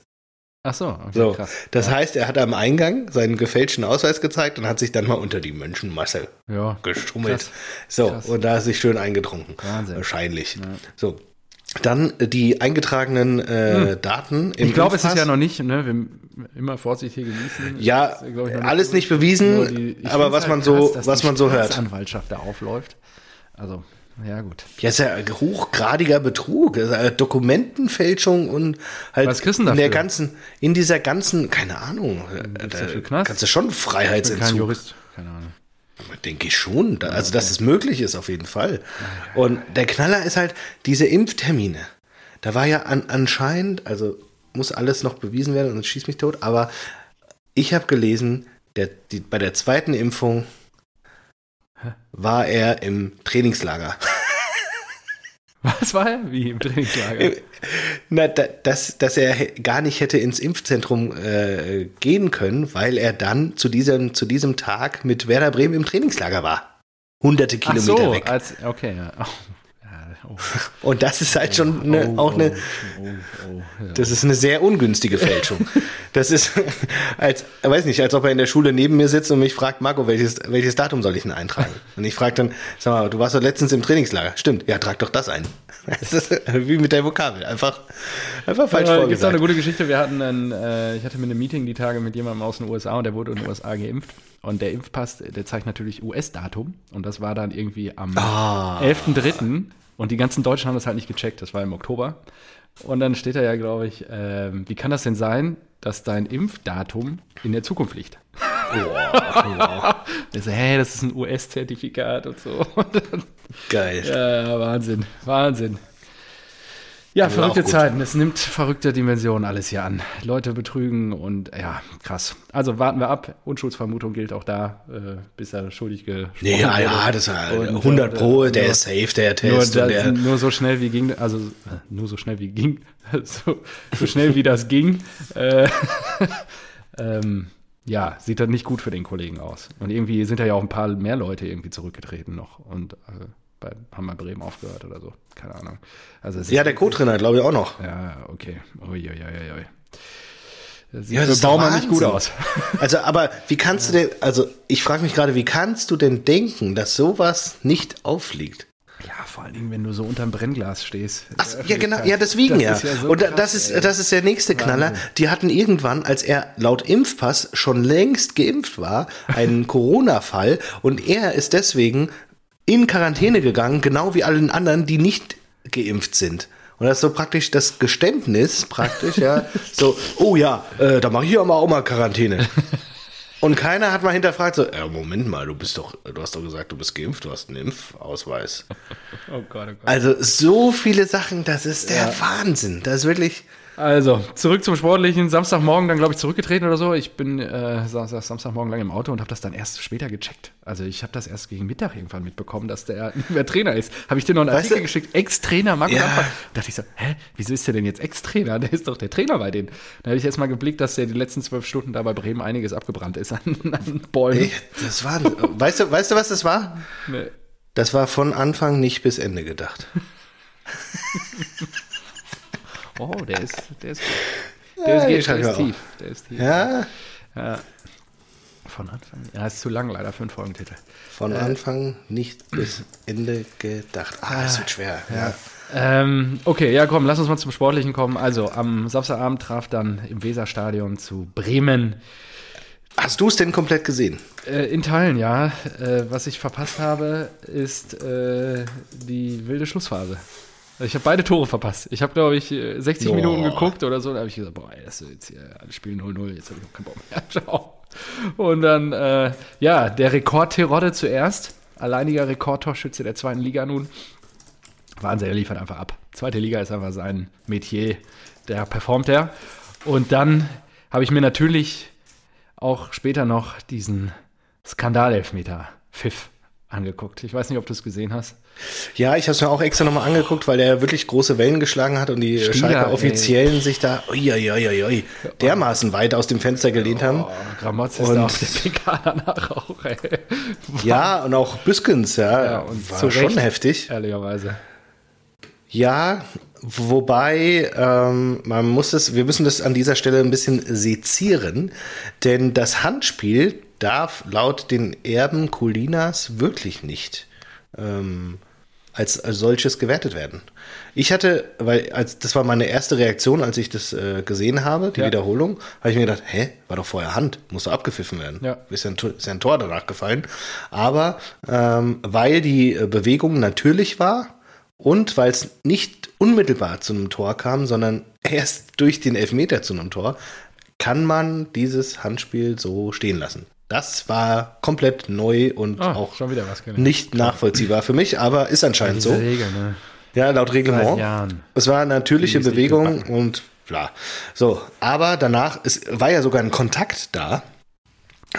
S2: Ach so, okay,
S1: so krass. Das ja. heißt, er hat am Eingang seinen gefälschten Ausweis gezeigt und hat sich dann mal unter die Menschenmasse ja, geschummelt. Krass. So, krass. und da ist sich schön eingetrunken. Wahnsinn. Wahrscheinlich. Ja. So, dann die eingetragenen äh, hm. Daten
S2: im Ich glaube, es ist ja noch nicht, ne? Wir immer vorsichtig genießen.
S1: Ja, ist, nicht alles nicht bewiesen, die, aber was man so, krass, was man so hört.
S2: Anwaltschaft da aufläuft. Also, ja gut.
S1: Ja, ist ja hochgradiger Betrug, ist ja Dokumentenfälschung und halt was kriegst du in der ganzen, in dieser ganzen, keine Ahnung, da kannst du schon Freiheitsentzug. Ich bin kein Jurist, keine Ahnung. Denke ich schon. Also, dass es möglich ist, auf jeden Fall. Und der Knaller ist halt diese Impftermine. Da war ja an, anscheinend, also muss alles noch bewiesen werden und schießt mich tot, aber ich habe gelesen, der, die, bei der zweiten Impfung war er im Trainingslager. [LAUGHS]
S2: Was war er? Wie im Trainingslager?
S1: Na, da, dass, dass er gar nicht hätte ins Impfzentrum äh, gehen können, weil er dann zu diesem, zu diesem Tag mit Werder Bremen im Trainingslager war. Hunderte Kilometer Ach so, weg.
S2: Als, okay, ja. Oh.
S1: Oh. Und das ist halt schon eine, oh, auch eine, oh, oh, ja. das ist eine sehr ungünstige Fälschung. das ist, als, weiß nicht, als ob er in der Schule neben mir sitzt und mich fragt, Marco, welches, welches Datum soll ich denn eintragen? Und ich frage dann, sag mal, du warst doch letztens im Trainingslager. Stimmt, ja, trag doch das ein. Das ist wie mit der Vokabel, einfach, einfach falsch
S2: ja, Gibt auch eine gute Geschichte. Wir hatten ein, äh, ich hatte mir ein Meeting die Tage mit jemandem aus den USA und der wurde in den USA geimpft. Und der Impfpass, der zeigt natürlich US-Datum. Und das war dann irgendwie am ah. 11.3. Und die ganzen Deutschen haben das halt nicht gecheckt, das war im Oktober. Und dann steht da ja, glaube ich, äh, wie kann das denn sein, dass dein Impfdatum in der Zukunft liegt? Oh, oh. so, hey, das ist ein US-Zertifikat und so. [LAUGHS]
S1: Geil.
S2: Ja, Wahnsinn, Wahnsinn. Ja, also verrückte Zeiten. Es nimmt verrückte Dimensionen alles hier an. Leute betrügen und ja, krass. Also warten wir ab. Unschuldsvermutung gilt auch da, äh, bis er schuldig gesprochen
S1: nee, Ja, wurde. ja, das war und, 100 Pro, der ist safe, der Test.
S2: Nur,
S1: der
S2: nur so schnell wie ging, also äh, nur so schnell wie ging, [LAUGHS] so, so schnell wie das ging. Äh, [LAUGHS] ähm, ja, sieht dann nicht gut für den Kollegen aus. Und irgendwie sind da ja auch ein paar mehr Leute irgendwie zurückgetreten noch. Und äh, bei Hammer Bremen aufgehört oder so. Keine Ahnung.
S1: Also ja, der Co-Trainer, glaube ich, auch noch.
S2: Ja, okay. Uiuiui. Das sieht ja, das für Baumann nicht gut aus. [LAUGHS]
S1: Also, aber wie kannst ja. du denn, also ich frage mich gerade, wie kannst du denn denken, dass sowas nicht aufliegt?
S2: Ja, vor allen Dingen, wenn du so unterm Brennglas stehst.
S1: Ach, ja, genau, ja, deswegen das ja. ja so und krass, das ist, ey. das ist der nächste Knaller. Die hatten irgendwann, als er laut Impfpass schon längst geimpft war, einen [LAUGHS] Corona-Fall und er ist deswegen in Quarantäne gegangen, genau wie allen anderen, die nicht geimpft sind. Und das ist so praktisch das Geständnis, praktisch, ja. [LAUGHS] So, oh ja, äh, da mache ich ja mal auch mal Quarantäne. Und keiner hat mal hinterfragt, so, ja, Moment mal, du bist doch, du hast doch gesagt, du bist geimpft, du hast einen Impfausweis. Oh Gott, oh Gott. Also so viele Sachen, das ist der ja. Wahnsinn. Das ist wirklich.
S2: Also, zurück zum Sportlichen. Samstagmorgen dann, glaube ich, zurückgetreten oder so. Ich bin äh, Samstagmorgen lang im Auto und habe das dann erst später gecheckt. Also, ich habe das erst gegen Mittag irgendwann mitbekommen, dass der [LAUGHS] nicht mehr Trainer ist. Habe ich dir noch einen weißt Artikel du? geschickt, Ex-Trainer, Marco ja. Da dachte ich so, hä, wieso ist der denn jetzt Ex-Trainer? [LAUGHS] Der ist doch der Trainer bei denen. Da habe ich erst mal geblickt, dass der die letzten zwölf Stunden da bei Bremen einiges abgebrannt ist an, [LAUGHS] an
S1: Bäumen. das war, weißt du, weißt du, was das war? Nee. Das war von Anfang nicht bis Ende gedacht.
S2: Oh, der ist, der ist, der ja, ist, der ist tief. Der ist tief.
S1: Ja.
S2: ja. Von Anfang. Ja, ist zu lang leider für einen Folgentitel.
S1: Von äh, Anfang nicht bis Ende gedacht. Ah, es wird schwer. Ja. ja.
S2: Ähm, okay, ja, komm, lass uns mal zum Sportlichen kommen. Also, am Samstagabend traf dann im Weserstadion zu Bremen.
S1: Hast du es denn komplett gesehen?
S2: Äh, in Teilen, ja. Äh, was ich verpasst habe, ist äh, die wilde Schlussphase. Ich habe beide Tore verpasst. Ich habe, glaube ich, 60 Boah. Minuten geguckt oder so. Da habe ich gesagt, boah, das ist jetzt hier, alle spielen 0-0, jetzt habe ich auch keinen Bock mehr. [LAUGHS] Ciao. Und dann, äh, ja, der Rekord-Terodde zuerst. Alleiniger Rekordtorschütze der zweiten Liga nun. Wahnsinn, er liefert einfach ab. Zweite Liga ist einfach sein Metier. Der performt er. Und dann habe ich mir natürlich auch später noch diesen Skandalelfmeter, Pfiff, angeguckt. Ich weiß nicht, ob du es gesehen hast.
S1: Ja, ich habe es mir auch extra nochmal angeguckt, weil der wirklich große Wellen geschlagen hat und die Stieler, Schalke Offiziellen ey. sich da uiuiuiui, dermaßen weit aus dem Fenster gelehnt oh, haben.
S2: Gramotz ist und, da auf der PK danach auch, ey. [LAUGHS]
S1: Ja, und auch Büskens, ja, ja und war schon Recht, heftig.
S2: Ehrlicherweise.
S1: Ja, wobei ähm, man muss es, wir müssen das an dieser Stelle ein bisschen sezieren, denn das Handspiel darf laut den Erben Colinas wirklich nicht ähm, als, als solches gewertet werden. Ich hatte, weil als das war meine erste Reaktion, als ich das äh, gesehen habe, die ja. Wiederholung, habe ich mir gedacht, hä, war doch vorher Hand, muss doch abgepfiffen werden. Ja. Ist ja ein, ist ja ein Tor danach gefallen. Aber ähm, weil die äh, Bewegung natürlich war und weil es nicht unmittelbar zu einem Tor kam, sondern erst durch den Elfmeter zu einem Tor, kann man dieses Handspiel so stehen lassen. Das war komplett neu und oh, auch nicht nachvollziehbar für mich, aber ist anscheinend so. Regel, ne? Ja, laut Reglement. Es war eine natürliche Bewegung und bla. So, aber danach, es war ja sogar ein Kontakt da.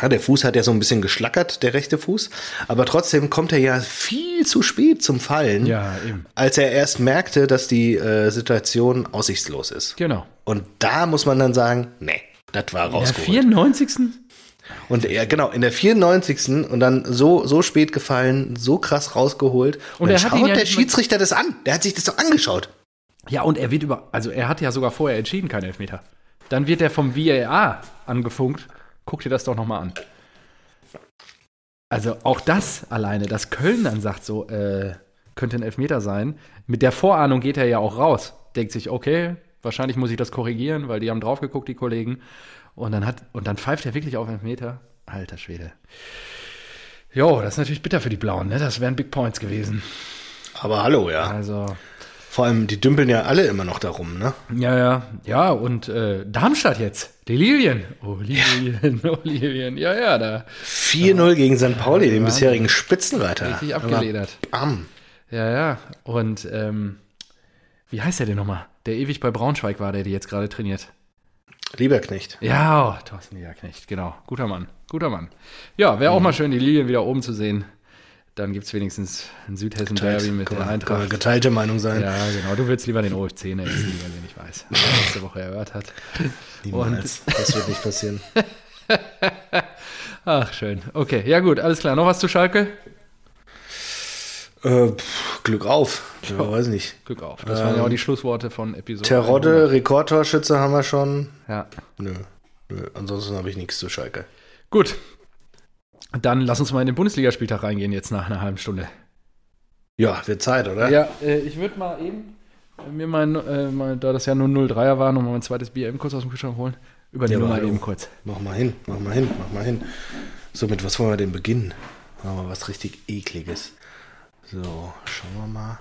S1: Ja, der Fuß hat ja so ein bisschen geschlackert, der rechte Fuß. Aber trotzdem kommt er ja viel zu spät zum Fallen,
S2: ja,
S1: als er erst merkte, dass die äh, Situation aussichtslos ist.
S2: Genau.
S1: Und da muss man dann sagen, nee, das war rausgeholt.
S2: Der 94.
S1: Und er, genau, in der 94. und dann so, so spät gefallen, so krass rausgeholt. Und, und dann schaut ja der Schiedsrichter das an. Der hat sich das doch angeschaut.
S2: Ja, und er wird über, also er hat ja sogar vorher entschieden, kein Elfmeter. Dann wird er vom VAR angefunkt. Guck dir das doch nochmal an. Also auch das alleine, dass Köln dann sagt, so, äh, könnte ein Elfmeter sein. Mit der Vorahnung geht er ja auch raus. Denkt sich, okay, wahrscheinlich muss ich das korrigieren, weil die haben drauf geguckt, die Kollegen. Und dann hat, und dann pfeift er wirklich auf einen Meter. Alter Schwede. Jo, das ist natürlich bitter für die Blauen, ne? Das wären Big Points gewesen.
S1: Aber hallo, ja.
S2: Also.
S1: Vor allem, die dümpeln ja alle immer noch darum, ne?
S2: Ja, ja. Ja, und äh, Darmstadt jetzt. Die Lilien. Oh, Lilien, ja. oh, Lilien. Ja, ja, da.
S1: 4-0 ja. gegen St. Pauli, den bisherigen Spitzenreiter.
S2: Richtig abgeledert.
S1: bam.
S2: Ja, ja. Und, ähm, wie heißt der denn nochmal? Der ewig bei Braunschweig war, der die jetzt gerade trainiert.
S1: Lieberknecht.
S2: Ja, oh, Thorsten Lieberknecht, genau. Guter Mann, guter Mann. Ja, wäre auch mhm. mal schön, die Lilien wieder oben zu sehen. Dann gibt es wenigstens ein Südhessen-Derby mit der Eintracht. Kann
S1: geteilte Meinung sein.
S2: Ja, genau. Du willst lieber den OFC nennen, den ich weiß, was er letzte Woche erhört hat.
S1: Niemals. Und das wird nicht passieren. [LAUGHS]
S2: Ach, schön. Okay, ja gut, alles klar. Noch was zu Schalke?
S1: Äh, pff, Glück auf. Ich ja, weiß nicht.
S2: Glück auf. Das ähm, waren ja auch die Schlussworte von Episode.
S1: Terodde, Rekordtorschütze haben wir schon.
S2: Ja.
S1: Nö. Nö. Ansonsten habe ich nichts zu Schalke.
S2: Gut. Dann lass uns mal in den Bundesligaspieltag reingehen, jetzt nach einer halben Stunde.
S1: Ja, wird Zeit, oder?
S2: Ja, äh, ich würde mal eben mir mein, äh, mal, da das ja nur 0-3er war, nochmal mein zweites Bier eben kurz aus dem Kühlschrank holen. Übernehme ja, mal eben kurz.
S1: Mach mal hin, mach mal hin, mach mal hin. So, mit was wollen wir denn beginnen? Machen wir was richtig ekliges. So, schauen wir mal.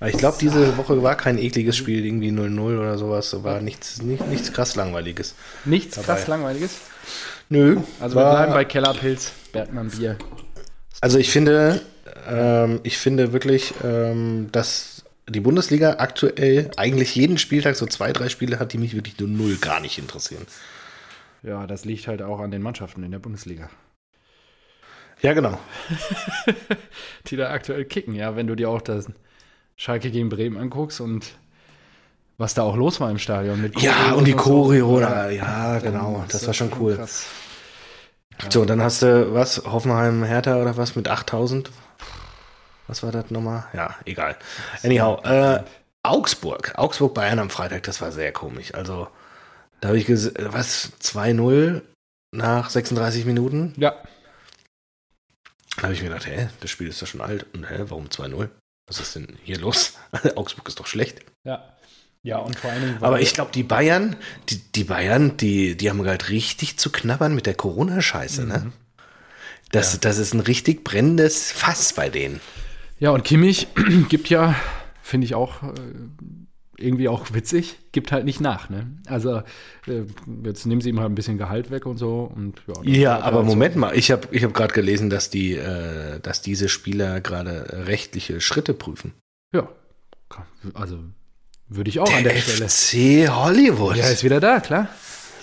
S1: Aber ich glaube, diese Woche war kein ekliges Spiel, irgendwie 0-0 oder sowas. War nichts, nicht, nichts krass Langweiliges.
S2: Nichts dabei. krass Langweiliges?
S1: Nö.
S2: Also wir bleiben bei Kellerpilz, Bergmann Bier.
S1: Also ich finde, ähm, ich finde wirklich, ähm, dass die Bundesliga aktuell eigentlich jeden Spieltag so zwei, drei Spiele hat, die mich wirklich nur null gar nicht interessieren.
S2: Ja, das liegt halt auch an den Mannschaften in der Bundesliga.
S1: Ja, genau. [LAUGHS]
S2: die da aktuell kicken, ja, wenn du dir auch das Schalke gegen Bremen anguckst und was da auch los war im Stadion mit
S1: Choreo Ja, und die Choreo, so. ja, ja, genau, das, das war schon cool. Krass. So, dann hast du was, Hoffenheim, Hertha oder was mit 8000? Was war das nochmal? Ja, egal. Anyhow, äh, Augsburg, Augsburg Bayern am Freitag, das war sehr komisch. Also, da habe ich gesehen, was, 2-0 nach 36 Minuten?
S2: Ja.
S1: Da habe ich mir gedacht, hä, das Spiel ist doch schon alt. Und hä, warum 2-0? Was ist denn hier los? [LAUGHS] Augsburg ist doch schlecht.
S2: Ja. Ja, und vor allen Dingen.
S1: Aber ich glaube, die Bayern, die, die Bayern, die, die haben halt richtig zu knabbern mit der Corona-Scheiße, ne? mhm. ne? Das, ja. das ist ein richtig brennendes Fass bei denen.
S2: Ja, und Kimmich [CLEARS THROAT] gibt ja, finde ich auch äh, irgendwie auch witzig, gibt halt nicht nach. Ne? Also äh, jetzt nehmen sie ihm halt ein bisschen Gehalt weg und so. Und,
S1: ja, ja aber halt Moment so. mal, ich habe ich hab gerade gelesen, dass, die, äh, dass diese Spieler gerade rechtliche Schritte prüfen.
S2: Ja, also würde ich auch der an der
S1: FC Stelle. Hollywood.
S2: Ja, ist wieder da, klar.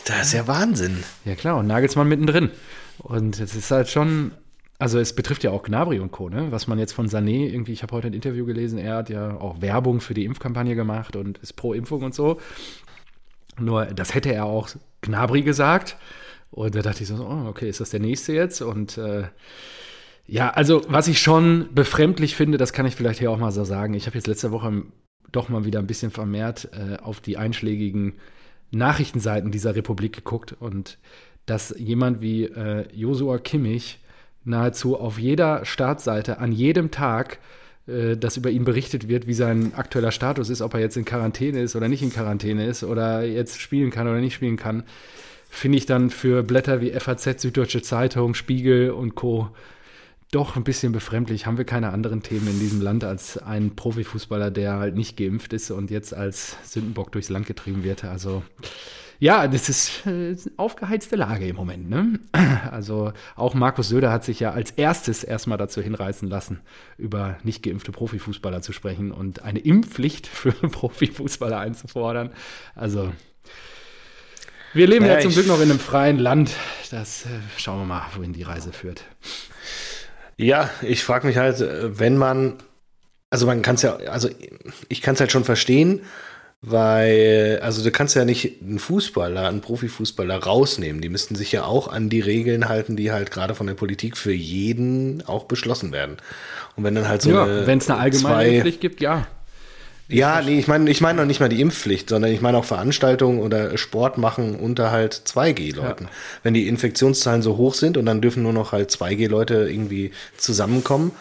S1: Das ist ja Wahnsinn.
S2: Ja, klar, und Nagelsmann mittendrin. Und es ist halt schon, also es betrifft ja auch Gnabry und Co., ne? Was man jetzt von Sané irgendwie, ich habe heute ein Interview gelesen, er hat ja auch Werbung für die Impfkampagne gemacht und ist pro Impfung und so. Nur das hätte er auch Gnabry gesagt. Und da dachte ich so, oh, okay, ist das der nächste jetzt? Und äh, ja, also was ich schon befremdlich finde, das kann ich vielleicht hier auch mal so sagen. Ich habe jetzt letzte Woche doch mal wieder ein bisschen vermehrt äh, auf die einschlägigen Nachrichtenseiten dieser Republik geguckt und dass jemand wie äh, Josua Kimmich nahezu auf jeder Startseite an jedem Tag äh, dass über ihn berichtet wird, wie sein aktueller Status ist, ob er jetzt in Quarantäne ist oder nicht in Quarantäne ist oder jetzt spielen kann oder nicht spielen kann, finde ich dann für Blätter wie FAZ, Süddeutsche Zeitung, Spiegel und Co. doch ein bisschen befremdlich. Haben wir keine anderen Themen in diesem Land als einen Profifußballer, der halt nicht geimpft ist und jetzt als Sündenbock durchs Land getrieben wird? Also ja, das ist äh, aufgeheizte Lage im Moment. Ne? [CLEARS THROAT] Also auch Markus Söder hat sich ja als erstes erstmal dazu hinreißen lassen, über nicht geimpfte Profifußballer zu sprechen und eine Impfpflicht für [LAUGHS] Profifußballer einzufordern. Also wir leben ja, ja zum Glück noch in einem freien Land. Das äh, schauen wir mal, wohin die Reise führt.
S1: Ja, ich frage mich halt, äh, wenn man, also man kann es ja, also ich kann es halt schon verstehen, weil, also du kannst ja nicht einen Fußballer, einen Profifußballer rausnehmen. Die müssten sich ja auch an die Regeln halten, die halt gerade von der Politik für jeden auch beschlossen werden. Und wenn dann halt so
S2: ja, wenn es eine allgemeine zwei, Pflicht gibt, ja.
S1: Ja, nee, ich meine ich meine noch nicht mal die Impfpflicht, sondern ich meine auch Veranstaltungen oder Sport machen unter halt 2G-Leuten. Ja. Wenn die Infektionszahlen so hoch sind und dann dürfen nur noch halt 2G-Leute irgendwie zusammenkommen,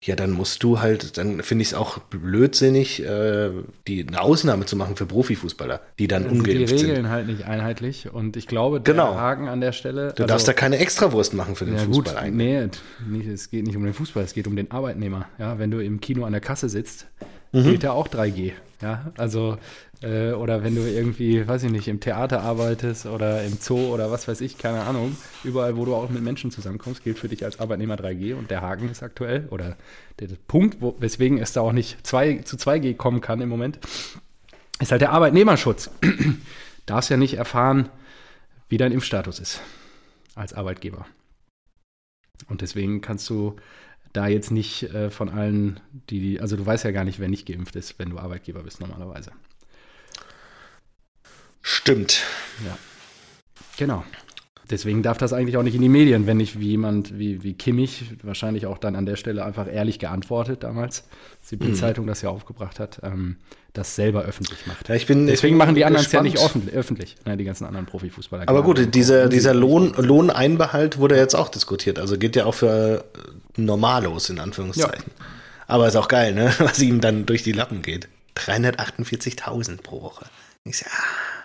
S1: ja, dann musst du halt, dann finde ich es auch blödsinnig, äh, die eine Ausnahme zu machen für Profifußballer, die dann also ungeimpft sind.
S2: Die Regeln sind. halt nicht einheitlich und ich glaube, der genau. Haken an der Stelle.
S1: Du also, darfst da keine Extrawurst machen für den ja, Fußball gut,
S2: eigentlich. Nee, es geht nicht um den Fußball, es geht um den Arbeitnehmer. Ja, wenn du im Kino an der Kasse sitzt, mhm. gilt ja auch 3G. Ja, also äh, oder wenn du irgendwie, weiß ich nicht, im Theater arbeitest oder im Zoo oder was weiß ich, keine Ahnung, überall, wo du auch mit Menschen zusammenkommst, gilt für dich als Arbeitnehmer 3G und der Haken ist aktuell oder der, Punkt, wo, weswegen es da auch nicht zwei, zu 2G kommen kann im Moment, ist halt der Arbeitnehmerschutz. [CLEARS THROAT] Darfst ja nicht erfahren, wie dein Impfstatus ist als Arbeitgeber. Und deswegen kannst du da jetzt nicht äh, von allen, die, also du weißt ja gar nicht, wer nicht geimpft ist, wenn du Arbeitgeber bist normalerweise.
S1: Stimmt.
S2: Ja. Genau. Deswegen darf das eigentlich auch nicht in die Medien, wenn nicht wie jemand wie, wie Kimmich, wahrscheinlich auch dann an der Stelle einfach ehrlich geantwortet damals, als die mhm. Bildzeitung das ja aufgebracht hat, ähm, das selber öffentlich macht.
S1: Ja, ich bin,
S2: Deswegen ich bin machen die anderen es ja nicht öffentlich, öffentlich ne, die ganzen anderen Profifußballer.
S1: Aber gut, dieser, dieser Lohn, Lohneinbehalt wurde jetzt auch diskutiert. Also geht ja auch für Normalos in Anführungszeichen. Ja. Aber ist auch geil, ne? [LAUGHS] was ihm dann durch die Lappen geht. 348.000 pro Woche. Ich sag, ah.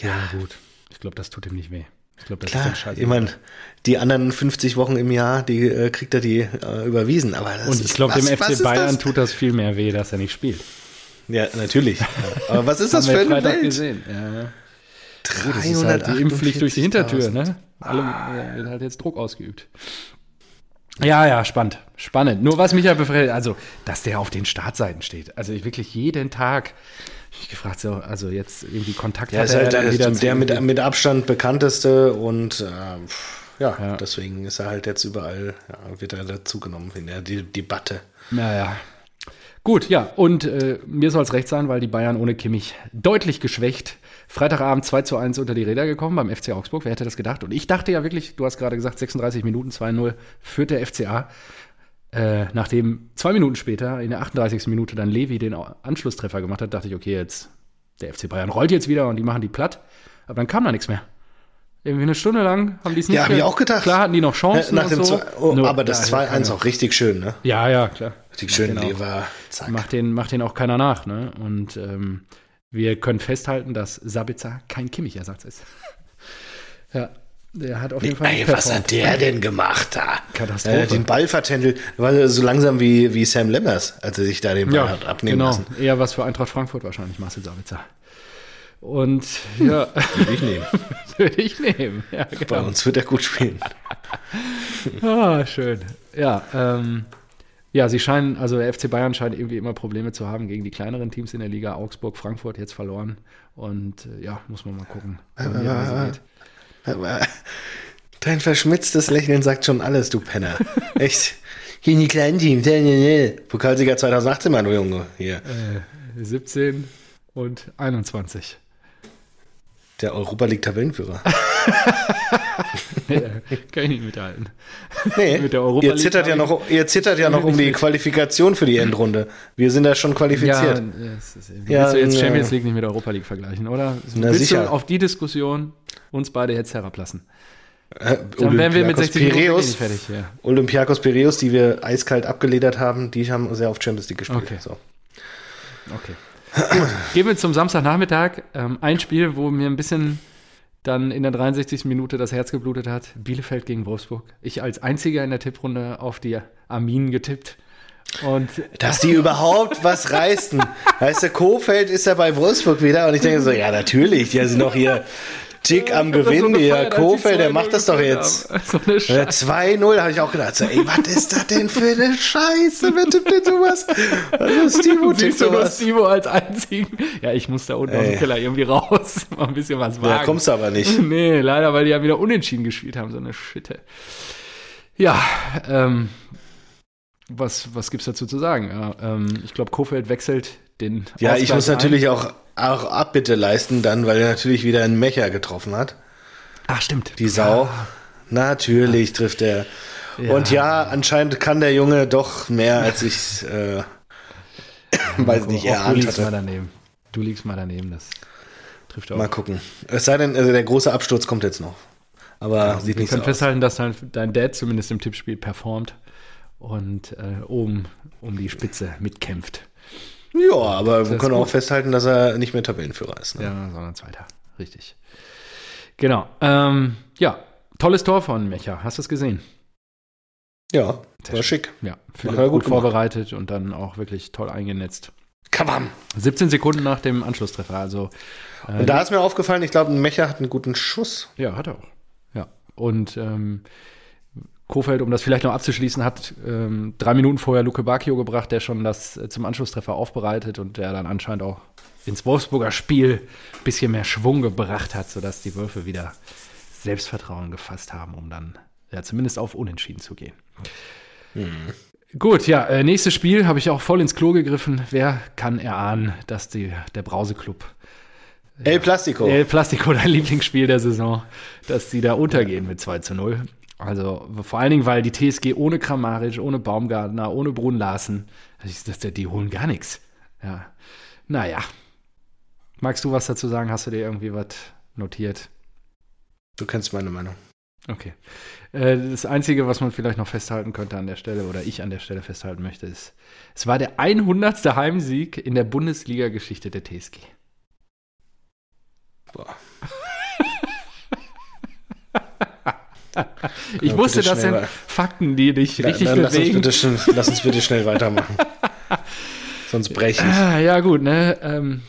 S2: Ja, ja gut. Ich glaube, das tut ihm nicht weh. Ich glaube,
S1: das Klar, ist dann Ich meine, die anderen 50 Wochen im Jahr, die äh, kriegt er die äh, überwiesen. Aber
S2: Und ich glaube, dem FC Bayern tut das viel mehr weh, dass er nicht spielt.
S1: Ja, natürlich. [LAUGHS] Aber was ist das für ein Freitag
S2: gesehen. Ja. Gut, das ist halt die Impfpflicht durch die Hintertür, ne? Alle äh, wird halt jetzt Druck ausgeübt. Ja, ja, spannend. Spannend. Nur was mich ja befreit, also, dass der auf den Startseiten steht. Also ich wirklich jeden Tag ich gefragt, so, also jetzt irgendwie Kontakt
S1: ja, hat ist halt er der, der mit, mit Abstand bekannteste und äh, ja, ja, deswegen ist er halt jetzt überall, ja, wird er dazugenommen in der Debatte.
S2: Naja. Gut, ja, und äh, mir soll es recht sein, weil die Bayern ohne Kimmich deutlich geschwächt. Freitagabend 2 zu 1 unter die Räder gekommen beim FC Augsburg. Wer hätte das gedacht? Und ich dachte ja wirklich, du hast gerade gesagt, 36 Minuten 2-0 führt der FCA. Äh, nachdem zwei Minuten später, in der 38. Minute, dann Levi den Anschlusstreffer gemacht hat, dachte ich, okay, jetzt der FC Bayern rollt jetzt wieder und die machen die platt. Aber dann kam da nichts mehr. Irgendwie eine Stunde lang haben die es nicht
S1: Ja, habe ich auch gedacht.
S2: Klar hatten die noch Chancen.
S1: Nach dem
S2: so.
S1: zwei, oh, Nur, aber das 2-1 auch richtig schön, ne?
S2: Ja, ja, klar.
S1: Richtig schön, Lever.
S2: Zack. Macht den, macht den auch keiner nach, ne? Und ähm, wir können festhalten, dass Sabitzer kein Kimmich-Ersatz ist. [LAUGHS] ja, der hat auf jeden Fall.
S1: Ey, was hat der denn gemacht da? Katastrophe. Äh, den Ball vertändelt. War so langsam wie, wie Sam Lemmers, als er sich da den Ball ja, hat abnehmen genau. lassen.
S2: Eher was für Eintracht Frankfurt wahrscheinlich, Marcel Sabitzer. Und ja. [LAUGHS]
S1: Würde ich nehmen. [LAUGHS]
S2: Würde ich nehmen. Ja,
S1: genau. Bei uns wird er gut spielen. [LAUGHS]
S2: ah, schön. Ja, ähm, ja, sie scheinen, also der FC Bayern scheint irgendwie immer Probleme zu haben gegen die kleineren Teams in der Liga. Augsburg, Frankfurt jetzt verloren. Und äh, ja, muss man mal gucken. Wie äh,
S1: Dein verschmitztes Lächeln sagt schon alles, du Penner. [LAUGHS] Echt. Hier in die kleinen Teams. Pokalsieger 2018, mein Junge. Hier.
S2: Äh, 17 und 21.
S1: Der Europa League Tabellenführer. [LAUGHS]
S2: nee, kann ich nicht mithalten.
S1: Nee, Mit der Europa ihr zittert ja noch, ihr zittert ja noch um die Qualifikation für die Endrunde. Wir sind ja schon qualifiziert. Ja,
S2: ist, wie ja, willst du jetzt Champions League nicht mit der Europa League vergleichen, oder? Na, willst sicher. du auf die Diskussion uns beide jetzt herablassen?
S1: Äh, Dann wären wir mit 60 Piraeus, fertig. Ja. Olympiakos Piraeus, die wir eiskalt abgeledert haben, die haben sehr auf Champions League gespielt.
S2: Okay. So. okay. Gehen wir zum Samstagnachmittag. Ähm, ein Spiel, wo mir ein bisschen dann in der 63. Minute das Herz geblutet hat. Bielefeld gegen Wolfsburg. Ich als einziger in der Tipprunde auf die Arminen getippt. Und
S1: Dass die überhaupt was reißen. Heißt der Kofeld ist ja bei Wolfsburg wieder und ich denke so, ja natürlich, die sind noch hier Tick am Gewinn. So ja, Kofeld, der macht das doch jetzt. [LAUGHS] So 2-0 habe ich auch gedacht. So, ey, was ist das denn für eine Scheiße? Tippt denn sowas?
S2: Also Stivo tippt sowas. Stivo als einzigen. Ja, ich muss da unten ey. aus dem Keller irgendwie raus. [LAUGHS] Mal ein bisschen was wagen.
S1: Da kommst du aber nicht. [LAUGHS]
S2: Nee, leider, weil die ja wieder unentschieden gespielt haben. So eine Schitte. Ja, ähm, was, was es dazu zu sagen? Ja, ähm, ich glaube, Kofeld wechselt den.
S1: Ja, ich muss natürlich auch auch Abbitte leisten dann, weil er natürlich wieder einen Mecher getroffen hat.
S2: Ach, stimmt.
S1: Die Sau. Ja. Natürlich ja. trifft er. Ja. Und ja, anscheinend kann der Junge doch mehr, als [LAUGHS] ich äh, [CLEARS THROAT] weiß nicht, erahnt
S2: du liegst hatte. Mal daneben. Du liegst mal daneben, das trifft auch.
S1: Mal gucken. Es sei denn, also der große Absturz kommt jetzt noch. Aber ja, sieht nicht so aus. Wir können
S2: festhalten, dass dein, dein Dad zumindest im Tippspiel performt und äh, oben um die Spitze mitkämpft.
S1: Ja, aber wir können auch festhalten, dass er nicht mehr Tabellenführer ist.
S2: Ne? Ja, sondern Zweiter. Richtig. Genau. Ähm, ja, tolles Tor von Mecha. Hast du es gesehen?
S1: Ja, Sehr war schick.
S2: Ja, Philipp gut, gut vorbereitet und dann auch wirklich toll eingenetzt.
S1: Kabam!
S2: 17 Sekunden nach dem Anschlusstreffer. Also,
S1: äh, und da ist mir aufgefallen, ich glaube, Mecha hat einen guten Schuss.
S2: Ja, hat er auch. Ja. Und ähm, Kofeld, um das vielleicht noch abzuschließen, hat ähm, drei Minuten vorher Luke Bacchio gebracht, der schon das äh, zum Anschlusstreffer aufbereitet und der dann anscheinend auch ins Wolfsburger Spiel ein bisschen mehr Schwung gebracht hat, sodass die Wölfe wieder Selbstvertrauen gefasst haben, um dann ja zumindest auf Unentschieden zu gehen. Hm. Gut, ja, äh, nächstes Spiel habe ich auch voll ins Klo gegriffen. Wer kann erahnen, dass die, der Brauseclub
S1: El Plastico.
S2: El Plastico, dein Lieblingsspiel der Saison, dass sie da untergehen mit 2 zu 0. Also vor allen Dingen, weil die TSG ohne Kramaric, ohne Baumgartner, ohne Brun Larsen, die holen gar nichts. Ja. Naja. Magst du was dazu sagen? Hast du dir irgendwie was notiert?
S1: Du kennst meine Meinung.
S2: Okay. Äh, das Einzige, was man vielleicht noch festhalten könnte an der Stelle oder ich an der Stelle festhalten möchte, ist, es war der 100. Heimsieg in der Bundesliga-Geschichte der TSG. Boah. Ich ja, wusste, das sind Fakten, die dich richtig bewegen.
S1: Lass uns, bitte, lass uns bitte schnell weitermachen. [LAUGHS] Sonst breche ich.
S2: Ah, ja, gut, ne? Ähm,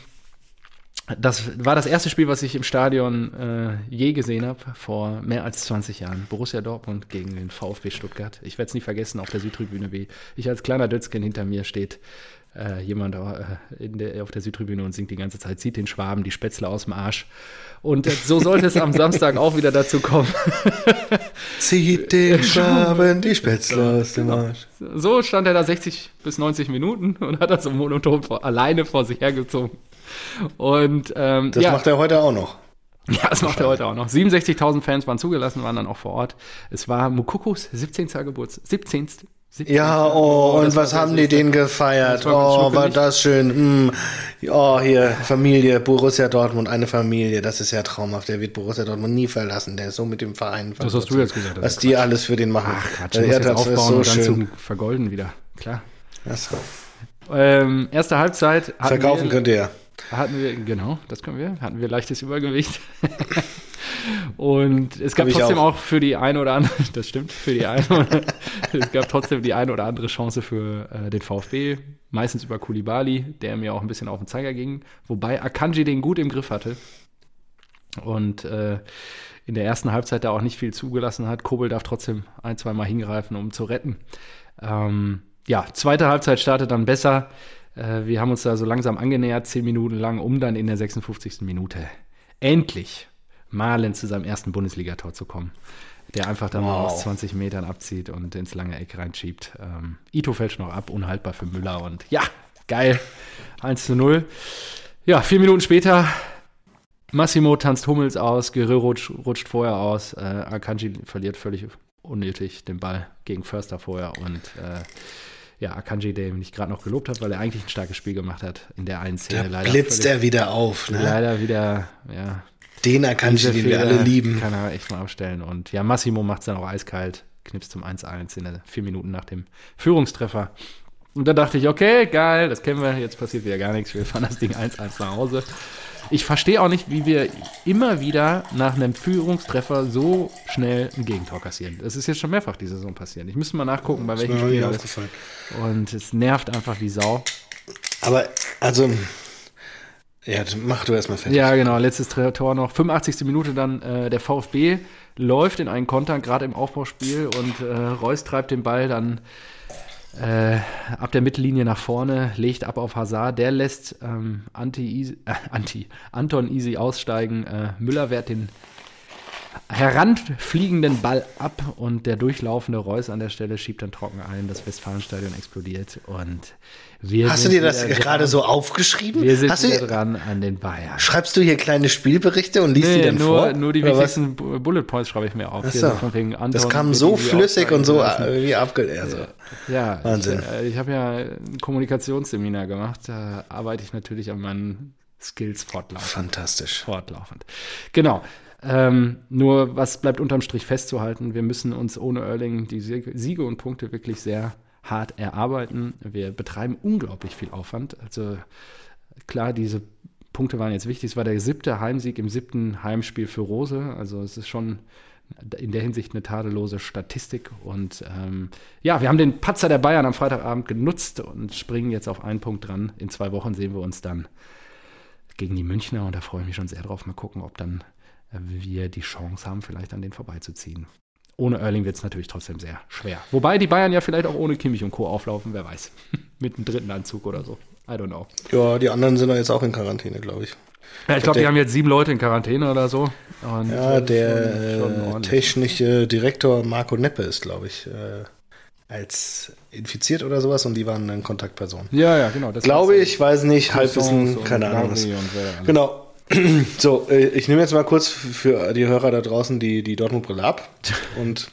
S2: das war das erste Spiel, was ich im Stadion äh, je gesehen habe, vor mehr als 20 Jahren. Borussia Dortmund gegen den VfB Stuttgart. Ich werde es nie vergessen, auf der Südtribüne, wie ich als kleiner Dötzken hinter mir steht äh, jemand äh, der, auf der Südtribüne und singt die ganze Zeit, zieht den Schwaben die Spätzle aus dem Arsch. Und äh, so sollte es am Samstag auch wieder dazu kommen. [LAUGHS]
S1: zieht den Schwaben die Spätzle aus dem Arsch.
S2: So stand er da 60 bis 90 Minuten und hat das so monoton vor, alleine vor sich hergezogen. Und ähm,
S1: das ja, macht er heute auch noch.
S2: Ja, das macht er heute auch noch. 67.000 Fans waren zugelassen, waren dann auch vor Ort. Es war Mukukos 17. Geburtstag. 17.
S1: 17. Ja, oh, und was haben die denen gefeiert? War oh, war das schön. Mm. Oh, hier, Familie, Borussia Dortmund, eine Familie, das ist ja traumhaft. Der wird Borussia Dortmund nie verlassen. Der ist so mit dem Verein.
S2: Das hast du jetzt gesagt.
S1: Was die alles für den machen.
S2: Ach, Quatsch, ja, das aufbauen so und dann schön. zum Vergolden wieder. Klar. So. Ähm, erste Halbzeit.
S1: Verkaufen wir, könnt ihr.
S2: Hatten wir, genau, das können wir. Hatten wir leichtes Übergewicht. [LAUGHS] Und es gab trotzdem auch. auch. für die eine oder andere, [LAUGHS] das stimmt, für die eine oder, es gab trotzdem die eine oder andere Chance für äh, den VfB, meistens über Kulibali, der mir auch ein bisschen auf den Zeiger ging, wobei Akanji den gut im Griff hatte. Und äh, in der ersten Halbzeit da auch nicht viel zugelassen hat. Kobel darf trotzdem ein, zwei Mal hingreifen, um zu retten. Ähm, ja, zweite Halbzeit startet dann besser. Äh, wir haben uns da so langsam angenähert, zehn Minuten lang, um dann in der 56. Minute endlich Malen zu seinem ersten Bundesligator zu kommen. der einfach dann wow. mal aus 20 Metern abzieht und ins lange Eck reinschiebt. Ähm, Ito fällt noch ab, unhaltbar für Müller und ja, geil. 1 zu 0. Ja, vier Minuten später Massimo tanzt Hummels aus, Guerrero rutscht, rutscht vorher aus, äh, Akanji verliert völlig unnötig den Ball gegen Förster vorher und äh, ja, Akanji, der mich gerade noch gelobt hat, weil er eigentlich ein starkes Spiel gemacht hat in der einen Szene.
S1: Da leider blitzt völlig, er wieder auf.
S2: Ne? Leider wieder, ja.
S1: Den Akanji, den wir alle lieben.
S2: Kann er echt mal abstellen. Und ja, Massimo macht es dann auch eiskalt, knipst zum 1-1 in der vier Minuten nach dem Führungstreffer. Und da dachte ich, okay, geil, das kennen wir, jetzt passiert wieder gar nichts, wir fahren das Ding 1-1 nach Hause. Ich verstehe auch nicht, wie wir immer wieder nach einem Führungstreffer so schnell ein Gegentor kassieren. Das ist jetzt schon mehrfach die Saison passiert. Ich müsste mal nachgucken, bei welchem Spiel das. Und es nervt einfach wie Sau.
S1: Aber, also, ja, mach du erstmal fertig.
S2: Ja, genau, letztes Tor noch. 85. Minute dann äh, der VfB läuft in einen Konter, gerade im Aufbauspiel und äh, Reus treibt den Ball dann äh, ab der Mittellinie nach vorne, legt ab auf Hazard. Der lässt ähm, Anti, äh, [LAUGHS] Anti, Anton Easy aussteigen. Äh, Müller wehrt den heranfliegenden Ball ab und der durchlaufende Reus an der Stelle schiebt dann trocken ein. Das Westfalenstadion explodiert und wir
S1: Hast du dir das gerade so aufgeschrieben?
S2: Wir sind
S1: Hast
S2: wieder dran an den Bayern.
S1: Schreibst du hier kleine Spielberichte und liest nee, die dann
S2: nur,
S1: vor?
S2: Nur die wichtigsten? Bullet Points schreibe ich mir auf.
S1: So. das kam so flüssig und so wie abgelehrt. Also.
S2: Ja, Wahnsinn. Ich, äh, ich habe ja ein Kommunikationsseminar gemacht. Da arbeite ich natürlich an meinen Skills fortlaufend.
S1: Fantastisch.
S2: Fortlaufend. Genau. Ähm, nur, was bleibt unterm Strich festzuhalten? Wir müssen uns ohne Erling die Siege und Punkte wirklich sehr hart erarbeiten. Wir betreiben unglaublich viel Aufwand. Also klar, diese Punkte waren jetzt wichtig. Es war der siebte Heimsieg im siebten Heimspiel für Rose. Also es ist schon in der Hinsicht eine tadellose Statistik. Und ähm, ja, wir haben den Patzer der Bayern am Freitagabend genutzt und springen jetzt auf einen Punkt dran. In zwei Wochen sehen wir uns dann gegen die Münchner und da freue ich mich schon sehr drauf. Mal gucken, ob dann wir die Chance haben, vielleicht an den vorbeizuziehen. Ohne Erling wird es natürlich trotzdem sehr schwer. Wobei die Bayern ja vielleicht auch ohne Kimmich und Co. auflaufen, wer weiß. [LAUGHS] Mit einem dritten Anzug oder so. I don't know.
S1: Ja, die anderen sind ja jetzt auch in Quarantäne, glaube ich.
S2: Ja, ich glaube, die haben jetzt sieben Leute in Quarantäne oder so.
S1: Und ja, der schon, schon technische Direktor Marco Neppe ist, glaube ich, äh, als infiziert oder sowas und die waren dann Kontaktpersonen.
S2: Ja, ja, genau.
S1: Glaube ich, weiß nicht, Halbwissen, keine Ahnung. Was. Genau, [CLEARS THROAT] so, äh, ich nehme jetzt mal kurz für die Hörer da draußen die, die Dortmund-Brille ab und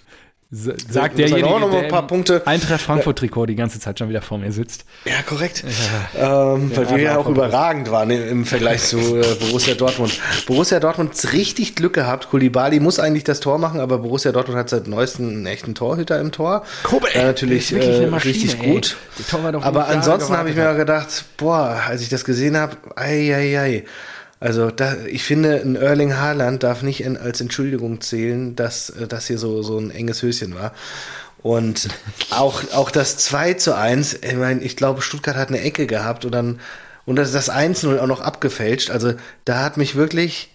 S2: sagt derjenige, auch noch mal ein paar Punkte. Eintracht Frankfurt-Trikot die ganze Zeit schon wieder vor mir sitzt.
S1: Ja, korrekt. Ja. Ähm, weil wir ja auch überragend waren im Vergleich zu äh, Borussia Dortmund. Borussia Dortmund hat richtig Glück gehabt. Kulibali muss eigentlich das Tor machen, aber Borussia Dortmund hat seit neuestem einen echten Torhüter im Tor.
S2: Kobe,
S1: äh, natürlich äh, Maschine, richtig ey. gut. aber ansonsten habe ich mir gedacht, boah, als ich das gesehen habe, ei, ei, ei. Also da, ich finde, ein Erling Haaland darf nicht in, als Entschuldigung zählen, dass äh, das hier so, so ein enges Höschen war. Und [LAUGHS] auch, auch das 2 zu 1, ich meine, ich glaube, Stuttgart hat eine Ecke gehabt und dann, und das, das 1-0 auch noch abgefälscht. Also da hat mich wirklich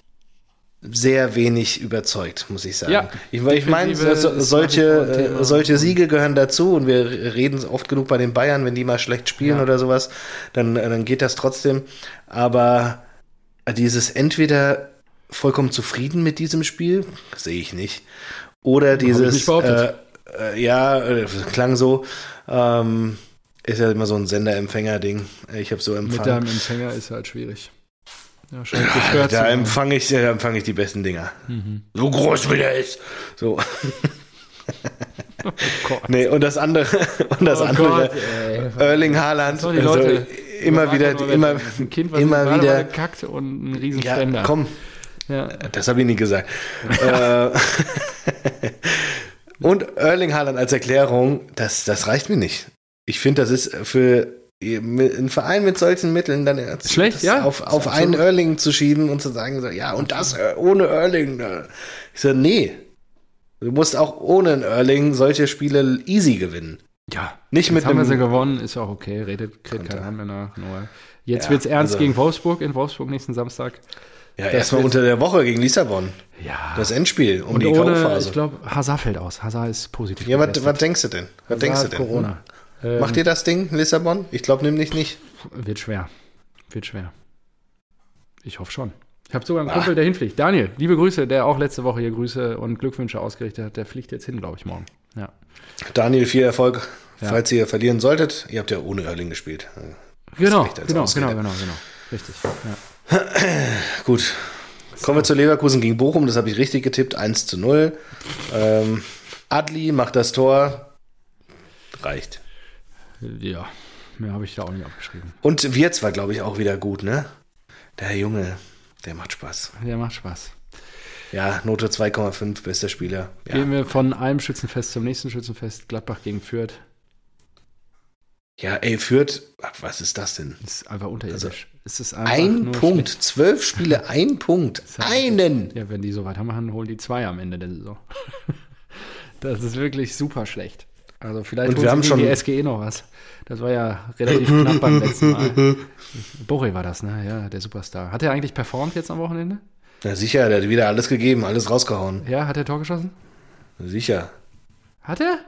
S1: sehr wenig überzeugt, muss ich sagen. Ja, ich, ich meine, so, solche, äh, solche Siege gehören dazu und wir reden oft genug bei den Bayern, wenn die mal schlecht spielen ja. oder sowas, dann, dann geht das trotzdem. Aber dieses entweder vollkommen zufrieden mit diesem Spiel, sehe ich nicht, oder dieses, äh, äh, ja, äh, klang so, ähm, ist ja immer so ein Sender-Empfänger-Ding. Ich habe so empfangen. Mit
S2: deinem Empfänger ist halt schwierig.
S1: Ja, ja, da empfange ich, da empfang ich die besten Dinger. Mhm. So groß wie der ist. So. [LAUGHS] oh nee, und das andere, [LAUGHS] und das oh andere, Gott, Erling Haaland.
S2: So, die Leute, also,
S1: immer wieder, immer,
S2: ein kind, was
S1: immer wieder
S2: kackt und ein riesen
S1: ja, Komm, ja. das habe ich nie gesagt. Äh, [LAUGHS] und Erling Haaland als Erklärung, das, das reicht mir nicht. Ich finde, das ist für einen Verein mit solchen Mitteln dann
S2: schlecht, ja,
S1: auf, auf einen Erling zu schieben und zu sagen, so, ja, und das äh, ohne Erling. Ich so, nee. Du musst auch ohne einen Erling solche Spiele easy gewinnen.
S2: Ja,
S1: nicht mit
S2: haben wir sie gewonnen, ist auch okay, redet, redet keiner mehr nach. Nur jetzt ja, wird's ernst also, gegen Wolfsburg, in Wolfsburg nächsten Samstag.
S1: Ja, erstmal unter der Woche gegen Lissabon.
S2: Ja.
S1: Das Endspiel um
S2: Und
S1: die
S2: ohne, K.O.-Phase. Ich glaube, Hazard fällt aus. Hazard ist positiv.
S1: Ja, was, was denkst du denn? Was Hazard denkst du denn?
S2: Corona.
S1: Hm? Macht ihr das Ding, Lissabon? Ich glaube nämlich nicht.
S2: Wird schwer. Wird schwer. Ich hoffe schon. Ich habe sogar einen Kumpel, der hinfliegt. Daniel, liebe Grüße, der auch letzte Woche hier Grüße und Glückwünsche ausgerichtet hat. Der fliegt jetzt hin, glaube ich, morgen. Ja.
S1: Daniel, viel Erfolg, ja. falls ihr verlieren solltet. Ihr habt ja ohne Erling gespielt.
S2: Genau, genau, genau, genau, genau. Richtig. Ja. [CLEARS THROAT]
S1: Gut. Kommen wir zu Leverkusen gegen Bochum. Das habe ich richtig getippt. 1 zu 0. Ähm, Adli macht das Tor. Reicht.
S2: Ja, mehr habe ich da auch nicht aufgeschrieben.
S1: Und Wirtz war, glaube ich, auch wieder gut, ne? Der Junge, der macht Spaß.
S2: Der macht Spaß.
S1: Ja, Note 2,5, bester Spieler.
S2: Ja. Gehen wir von einem Schützenfest zum nächsten Schützenfest. Gladbach gegen Fürth.
S1: Ja, ey, Fürth, was ist das denn?
S2: Das ist einfach unterirdisch. Also,
S1: es ist einfach ein Punkt, schlecht. zwölf Spiele, [LAUGHS] ein Punkt, einen.
S2: Ja, wenn die so weitermachen, holen die zwei am Ende der Saison. [LAUGHS] das ist wirklich super schlecht. Also vielleicht
S1: Und wir haben schon
S2: die SGE noch was. Das war ja relativ knapp beim [LAUGHS] letzten Mal. Boré war das, ne? Ja, der Superstar. Hat er eigentlich performt jetzt am Wochenende?
S1: Ja, sicher, der hat wieder alles gegeben, alles rausgehauen.
S2: Ja, hat er Tor geschossen?
S1: Sicher.
S2: Hat er?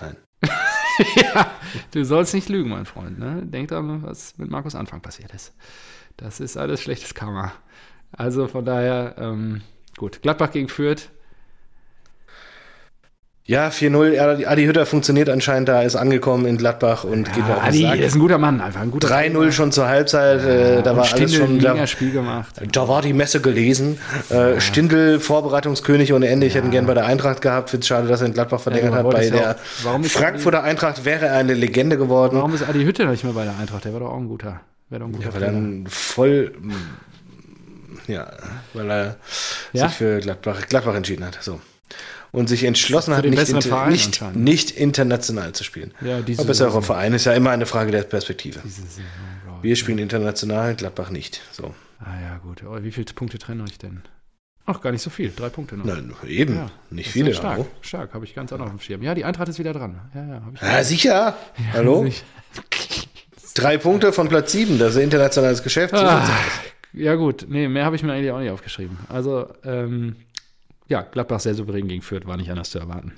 S1: Nein. [LAUGHS]
S2: ja, du sollst nicht lügen, mein Freund. Ne? Denk daran, was mit Markus Anfang passiert ist. Das ist alles schlechtes Karma. Also von daher, ähm, gut. Gladbach gegen Fürth.
S1: Ja, 4-0. Adi Hütter funktioniert anscheinend da, ist angekommen in Gladbach und ja, geht mir
S2: auf Adi ist ein guter Mann, einfach ein guter
S1: 3-0 schon zur Halbzeit, ja, äh, da war Stindl alles schon.
S2: Da, Spiel gemacht.
S1: da war die Messe gelesen. Äh, ja. Stindl, Vorbereitungskönig ohne Ende. Ich hätte ihn gern bei der Eintracht gehabt. Finde es schade, dass er in Gladbach verlängert hat. Bei der Frankfurter Adi, Eintracht wäre er eine Legende geworden.
S2: Warum ist Adi Hütter nicht mehr bei der Eintracht? Der war doch auch ein guter. Wäre doch ein guter
S1: ja, weil er dann voll. Ja, weil er sich für Gladbach, Gladbach entschieden hat. So und sich entschlossen hat, nicht, inter, nicht, nicht, international zu spielen. Ja, diese Aber besserer Verein ist ja immer eine Frage der Perspektive. Saison, Wir spielen international, Gladbach nicht. So.
S2: Ah ja, gut. Aber wie viele Punkte trennen euch denn? Ach, gar nicht so viel. Drei Punkte noch.
S1: Nein, eben. Ja, nicht viele.
S2: Stark, stark. Habe ich ganz anders auf dem Schirm. Ja, die Eintracht ist wieder dran. Ja, ja,
S1: ja sicher. Hallo? Sicher. Drei Punkte von Platz sieben. Das ist internationales Geschäft.
S2: Ah, ja, gut. Nee, mehr habe ich mir eigentlich auch nicht aufgeschrieben. Also, ähm, ja, Gladbach sehr souverän gegen Fürth, war nicht anders zu erwarten.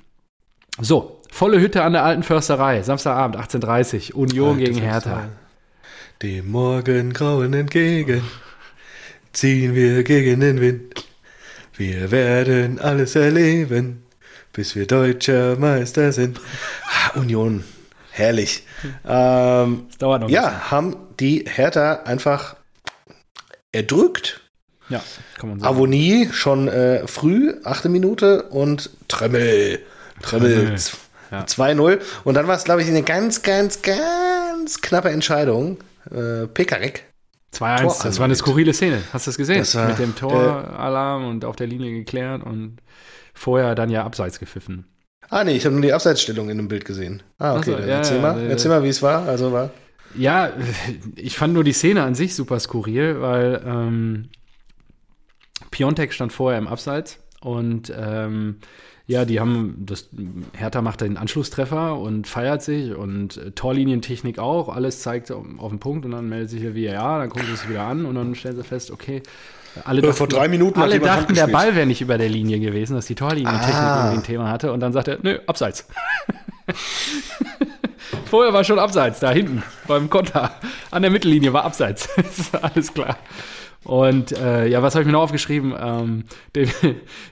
S2: So, volle Hütte an der alten Försterei, Samstagabend, 18.30 Union Alte gegen Hertha.
S1: Dem Morgengrauen entgegen ziehen wir gegen den Wind. Wir werden alles erleben, bis wir deutscher Meister sind. Ah, Union, herrlich. Ähm, dauert noch ja, haben die Hertha einfach erdrückt.
S2: Ja, kann man sagen.
S1: Avonie schon äh, früh, achte Minute und Trömmel. Trömmel. Ja. 2-0. Und dann war es, glaube ich, eine ganz, ganz, ganz knappe Entscheidung. Äh, Pekarek.
S2: 2-1, das war eine skurrile Szene. Hast du das gesehen? Das war, Mit dem Toralarm äh, und auf der Linie geklärt und vorher dann ja abseits gepfiffen.
S1: Ah, nee, ich habe nur die Abseitsstellung in dem Bild gesehen. Ah, okay, so, dann ja, erzähl mal, äh, erzähl mal, wie es war. Also war.
S2: Ja, [LAUGHS] ich fand nur die Szene an sich super skurril, weil ähm, Piontek stand vorher im Abseits und ähm, ja, die haben das Hertha macht den Anschlusstreffer und feiert sich und äh, Torlinientechnik auch, alles zeigt auf, auf den Punkt und dann meldet sich hier ja, dann gucken sie es wieder an und dann stellen sie fest, okay, alle dachten,
S1: vor drei Minuten
S2: alle dachten der Ball wäre nicht über der Linie gewesen, dass die Torlinientechnik ah. irgendwie ein Thema hatte und dann sagt er, nö, abseits. [LAUGHS] Vorher war schon abseits, da hinten beim Konter. An der Mittellinie war abseits. [LAUGHS] alles klar. Und äh, ja, was habe ich mir noch aufgeschrieben? Ähm, die,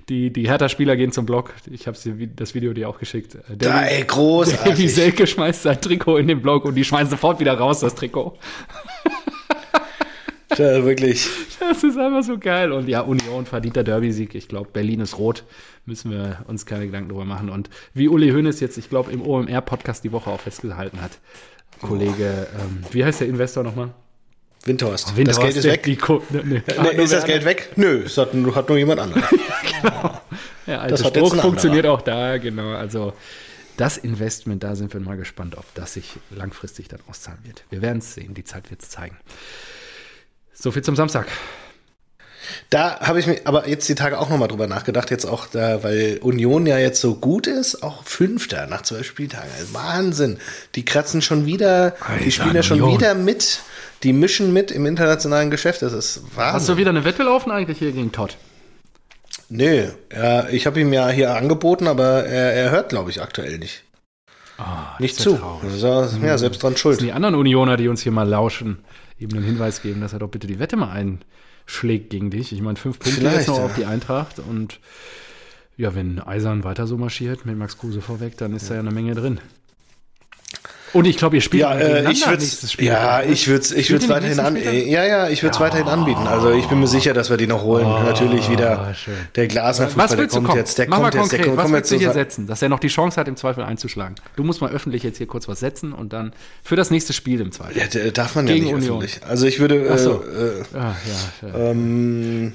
S2: die, die Hertha-Spieler gehen zum Block. Ich habe das Video dir auch geschickt.
S1: Äh, Davy, Geil, großartig.
S2: Davy Selke schmeißt sein Trikot in den Block und die schmeißen sofort wieder raus, das Trikot.
S1: Ja, wirklich.
S2: Das ist einfach so geil. Und ja, Union verdienter Derby-Sieg. Ich glaube, Berlin ist rot. Müssen wir uns keine Gedanken drüber machen. Und wie Uli Hoeneß jetzt, ich glaube, im OMR-Podcast die Woche auch festgehalten hat, Kollege, ähm, wie heißt der Investor nochmal?
S1: Windhorst. Windhorst. Das Geld ist weg. Die Co nee, nee. nee ist das Geld weg? Nö, es hat, hat nur jemand [LAUGHS] anderes. ja,
S2: genau. Ja, alter das Spruch funktioniert auch da, genau. Also das Investment, da sind wir mal gespannt, ob das sich langfristig dann auszahlen wird. Wir werden es sehen, die Zeit wird es zeigen. So viel zum Samstag.
S1: Da habe ich mir aber jetzt die Tage auch nochmal drüber nachgedacht, jetzt auch da, weil Union ja jetzt so gut ist, auch Fünfter nach zwölf Spieltagen. Wahnsinn. Die kratzen schon wieder, Alter, die spielen ja schon Union. wieder mit die mischen mit im internationalen Geschäft. Das ist Wahnsinn.
S2: Hast du wieder eine Wette laufen eigentlich hier gegen Todd?
S1: Nee, er, ich habe ihm ja hier angeboten, aber er, er hört, glaube ich, aktuell nicht. Oh, nicht zu. Also, ja, selbst dran schuld.
S2: Die anderen Unioner, die uns hier mal lauschen. ihm einen Hinweis geben, dass er doch bitte die Wette mal einschlägt gegen dich. Ich meine, fünf Punkte Vielleicht, jetzt noch ja. auf die Eintracht und ja, wenn Eisern weiter so marschiert mit Max Kruse vorweg, dann ist ja. da ja eine Menge drin. Und ich glaube, ihr spielt
S1: ja, äh, ich nächstes Spiel. Ja, ich würde es ich würd's weiterhin an, ja, ja, ich würde es ja. weiterhin anbieten. Also ich bin mir sicher, dass wir die noch holen. Oh, Natürlich wieder schön. der Glasner
S2: Fußball, der kommt jetzt, der Mach kommt jetzt, der kommt, was willst du hier setzen, dass er noch die Chance hat, im Zweifel einzuschlagen? Du musst mal öffentlich jetzt hier kurz was setzen und dann für das nächste Spiel im Zweifel.
S1: Ja, darf man Gegen ja nicht Union. öffentlich. Also ich würde äh, so. äh, ah, ja. Ähm,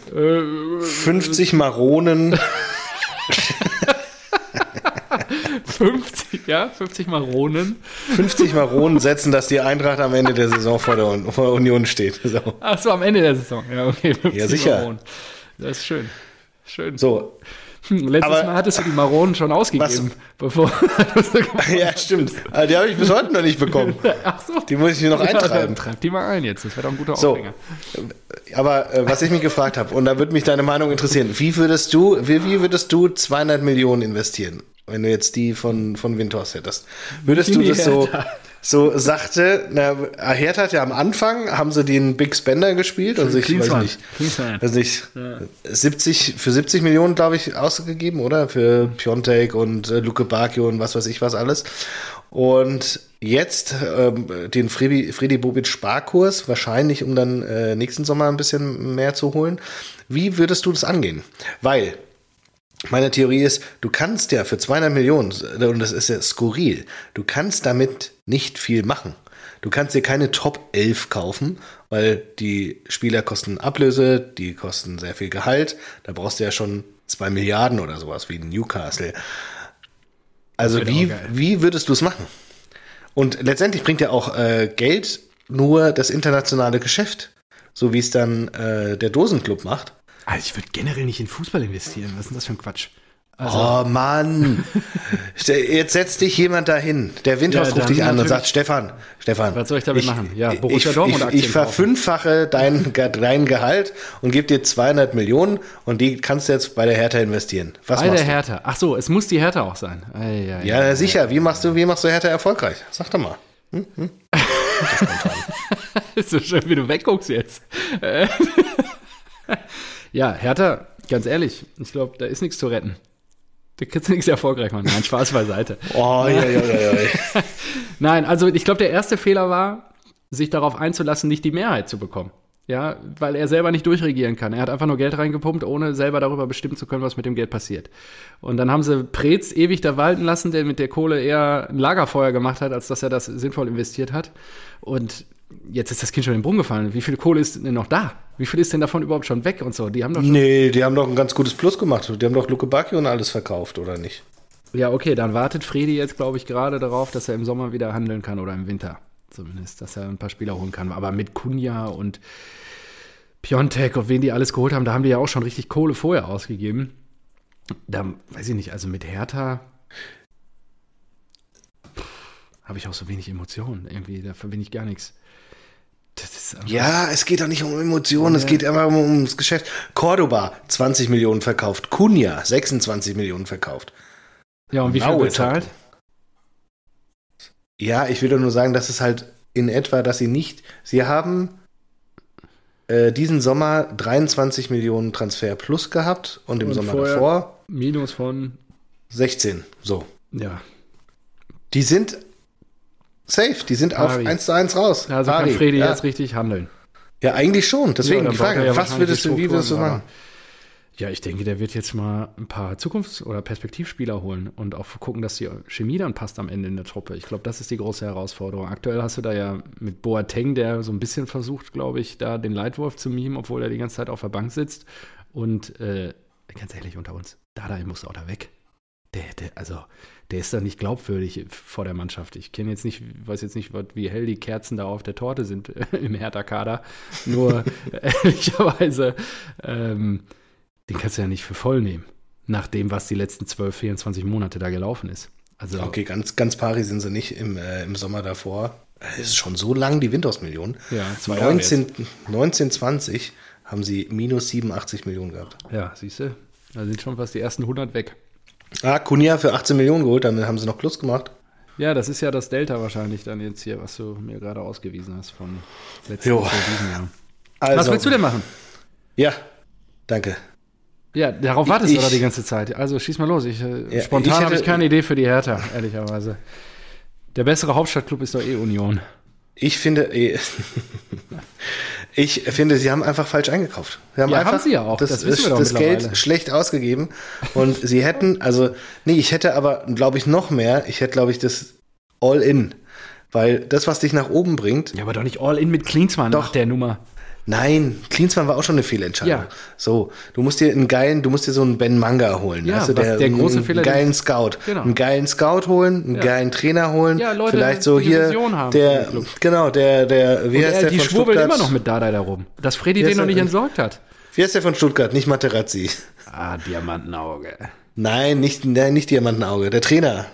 S1: 50 Maronen [LAUGHS]
S2: 50, ja, 50 Maronen.
S1: 50 Maronen setzen, dass die Eintracht am Ende der Saison vor der, vor der Union steht. So.
S2: Ach so, am Ende der Saison. Ja, okay.
S1: Ja, sicher. Maronen.
S2: Das ist schön. Schön.
S1: So.
S2: Hm, letztes aber, Mal hattest du die Maronen schon ausgegeben, was? bevor. [LAUGHS]
S1: ja, stimmt. Aber die habe ich bis heute noch nicht bekommen. [LAUGHS] Ach so. Die muss ich mir noch ja, eintreiben.
S2: Treib die mal ein jetzt. Das wäre doch ein guter Aufhänger.
S1: So. Aber äh, was ich mich gefragt habe, und da würde mich deine Meinung interessieren, wie würdest du, wie, wie würdest du 200 Millionen investieren? Wenn du jetzt die von, von Windhorst hättest. Würdest du [LAUGHS] das so, so sachte, na, Hertha hat ja am Anfang, haben sie den Big Spender gespielt und sich, weiß nicht, weiß nicht ja. 70, für 70 Millionen, glaube ich, ausgegeben, oder? Für Piontek und äh, Luke Bakio und was weiß ich was alles. Und jetzt ähm, den Friedi, Friedi Bobic Sparkurs, wahrscheinlich, um dann äh, nächsten Sommer ein bisschen mehr zu holen. Wie würdest du das angehen? Weil meine Theorie ist, du kannst ja für 200 Millionen, und das ist ja skurril, du kannst damit nicht viel machen. Du kannst dir keine Top 11 kaufen, weil die Spieler kosten Ablöse, die kosten sehr viel Gehalt. Da brauchst du ja schon 2 Milliarden oder sowas wie Newcastle. Also wie, wie würdest du es machen? Und letztendlich bringt ja auch äh, Geld nur das internationale Geschäft, so wie es dann äh, der Dosenclub macht.
S2: Also ich würde generell nicht in Fußball investieren. Was ist denn das für ein Quatsch?
S1: Also, oh Mann, jetzt setzt dich jemand dahin. Der Windhaus ja, ruft dich an und sagt, Stefan, Stefan.
S2: Was soll ich damit ich, machen? Ja,
S1: Borussia ich, Dortmund ich, ich verfünffache dein, dein Gehalt und gebe dir 200 Millionen und die kannst du jetzt bei der Hertha investieren.
S2: Was bei der Hertha. Ach so, es muss die Hertha auch sein.
S1: Ei, ei, ja, ei, sicher. Wie machst du, wie machst du Hertha erfolgreich? Sag doch mal. Hm? Hm?
S2: ist [LAUGHS] so schön, wie du wegguckst jetzt. Ja, Hertha, ganz ehrlich, ich glaube, da ist nichts zu retten. Da kriegst du nichts erfolgreich machen. Nein, Spaß beiseite. [LAUGHS]
S1: Oh, ja, ja, ja, ja. [LAUGHS]
S2: Nein, also ich glaube, der erste Fehler war, sich darauf einzulassen, nicht die Mehrheit zu bekommen. Ja, weil er selber nicht durchregieren kann. Er hat einfach nur Geld reingepumpt, ohne selber darüber bestimmen zu können, was mit dem Geld passiert. Und dann haben sie Preetz ewig da walten lassen, der mit der Kohle eher ein Lagerfeuer gemacht hat, als dass er das sinnvoll investiert hat. Und jetzt ist das Kind schon in den Brunnen gefallen. Wie viel Kohle ist denn noch da? Wie viel ist denn davon überhaupt schon weg und so?
S1: Die haben doch Nee, die haben doch ein ganz gutes Plus gemacht. Die haben doch Luke Bacchio und alles verkauft, oder nicht?
S2: Ja, okay, dann wartet Fredi jetzt, glaube ich, gerade darauf, dass er im Sommer wieder handeln kann oder im Winter zumindest, dass er ein paar Spieler holen kann. Aber mit Kunja und Piontek, auf wen die alles geholt haben, da haben die ja auch schon richtig Kohle vorher ausgegeben. Da weiß ich nicht, also mit Hertha habe ich auch so wenig Emotionen. Irgendwie, da verbinde ich gar nichts.
S1: Ja, es geht doch nicht um Emotionen, ja. es geht immer ums Geschäft. Cordoba, 20 Millionen verkauft. Cunha, 26 Millionen verkauft.
S2: Ja, und wie viel bezahlt?
S1: Ja, ich will nur sagen, dass es halt in etwa, dass sie nicht, sie haben äh, diesen Sommer 23 Millionen Transfer plus gehabt und im und Sommer davor
S2: Minus von
S1: 16, so.
S2: Ja.
S1: Die sind Safe, die sind Ari. auf 1 zu 1 raus.
S2: Also Ari, kann Fredi ja. jetzt richtig handeln.
S1: Ja, eigentlich schon. Deswegen ja, die Frage, ja was würdest du, wie würdest du machen?
S2: Ja, ich denke, der wird jetzt mal ein paar Zukunfts- oder Perspektivspieler holen und auch gucken, dass die Chemie dann passt am Ende in der Truppe. Ich glaube, das ist die große Herausforderung. Aktuell hast du da ja mit Boateng, der so ein bisschen versucht, glaube ich, da den Leitwolf zu mimen, obwohl er die ganze Zeit auf der Bank sitzt. Und äh, ganz ehrlich, unter uns, Dada muss auch da weg. Der, der, also der ist da nicht glaubwürdig vor der Mannschaft. Ich kenne jetzt nicht, weiß jetzt nicht, wie hell die Kerzen da auf der Torte sind [LAUGHS] im Hertha-Kader. Nur [LAUGHS] ehrlicherweise, ähm, den kannst du ja nicht für voll nehmen, nach dem, was die letzten 12, 24 Monate da gelaufen ist.
S1: Also, okay, ganz, ganz pari sind sie nicht im, äh, im Sommer davor. Es ist schon so lang die Windows-Million. Ja, 19, 1920 haben sie minus 87 Millionen gehabt.
S2: Ja, siehst du, da sind schon fast die ersten 100 weg.
S1: Ah, Kunja für 18 Millionen geholt, damit haben sie noch Plus gemacht.
S2: Ja, das ist ja das Delta wahrscheinlich dann jetzt hier, was du mir gerade ausgewiesen hast von letzten Jahr. Also, was willst du denn machen?
S1: Ja, danke.
S2: Ja, darauf wartest ich, du doch die ganze Zeit. Also schieß mal los. Ich, äh, ja, spontan habe ich keine Idee für die Hertha, ehrlicherweise. Der bessere Hauptstadtclub ist doch eh Union.
S1: Ich finde, eh, ich finde, sie haben einfach falsch eingekauft. Sie haben
S2: ja,
S1: einfach
S2: haben sie ja auch.
S1: das, das, das, das Geld schlecht ausgegeben. Und sie hätten, also, nee, ich hätte aber, glaube ich, noch mehr. Ich hätte, glaube ich, das All-In. Weil das, was dich nach oben bringt.
S2: Ja, aber doch nicht All-In mit Klinsmann doch, nach der Nummer.
S1: Nein, Klinsmann war auch schon eine Fehlentscheidung. Ja. So, du musst dir einen geilen, du musst dir so einen Ben Manga holen.
S2: Ja,
S1: weißt du,
S2: der, der große einen,
S1: Fehler. Einen geilen Scout. Genau. Einen geilen Scout holen, einen ja. geilen Trainer holen. Ja, Leute, vielleicht so hier. Haben der, genau, der, der,
S2: wie Und heißt er, der die von schwurbeln immer noch mit Dada da rum. Dass Freddy den noch nicht entsorgt hat.
S1: Wie heißt der von Stuttgart? Nicht Materazzi.
S2: Ah, Diamantenauge.
S1: Nein, nicht, nein, nicht Diamantenauge. Der Trainer.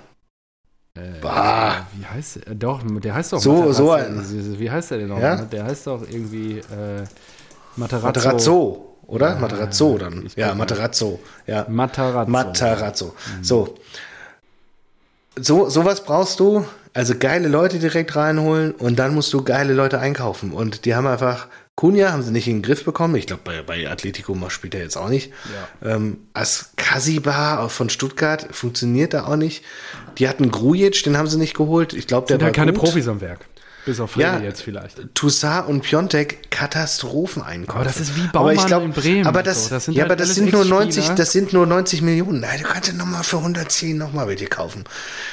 S2: Äh, bah. Wie heißt der? Doch, der heißt doch.
S1: So, so ein.
S2: Wie heißt der denn noch?
S1: Ja?
S2: Der heißt doch irgendwie äh,
S1: Materazzo. Materazzo, oder? Ja, Materazzo dann. Ja, Materazzo. Ja.
S2: Matarazzo.
S1: Matarazzo. Mhm. So. So, sowas brauchst du. Also geile Leute direkt reinholen und dann musst du geile Leute einkaufen. Und die haben einfach Kunja haben sie nicht in den Griff bekommen. Ich glaube, bei, bei Atletico spielt er jetzt auch nicht. Ja. Ähm, As Kasiba von Stuttgart funktioniert da auch nicht. Die hatten Grujic, den haben sie nicht geholt. Ich glaube, der Sind
S2: war ja keine gut. Profis am Werk. Bis auf Freddy ja, jetzt vielleicht.
S1: Toussaint und Piontek Katastropheneinkäufe.
S2: Aber das ist wie Baumann aber glaub, in Bremen.
S1: Aber das, so. das ja, halt aber das sind nur 90, das sind nur 90 Millionen. Nein, du kannst ja nochmal für 110 nochmal welche kaufen.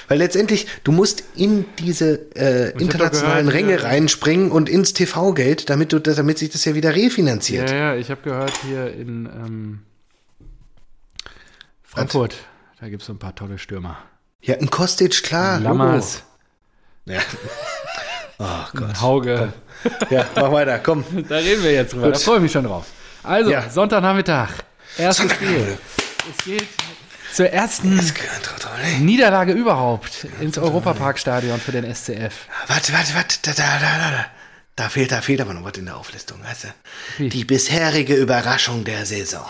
S1: Weil letztendlich, du musst in diese äh, internationalen gehört, Ränge ja, reinspringen und ins TV-Geld, damit du damit sich das ja wieder refinanziert.
S2: Ja, ja, ich habe gehört hier in ähm, Frankfurt, da gibt es so ein paar tolle Stürmer.
S1: Ja, ein Kostic, klar.
S2: Lammers.
S1: Ja. Oh Gott.
S2: Hauge.
S1: Ja, mach weiter, komm.
S2: da reden wir jetzt drüber. Gut. Da freue ich mich schon drauf. Also, ja. Sonntagnachmittag. Erstes Spiel. Es geht zur ersten Niederlage überhaupt ins Europaparkstadion für den SCF.
S1: Warte, warte, warte. Da, da, da, da. Da fehlt, da fehlt aber noch was in der Auflistung, weißt du? Die bisherige Überraschung der Saison.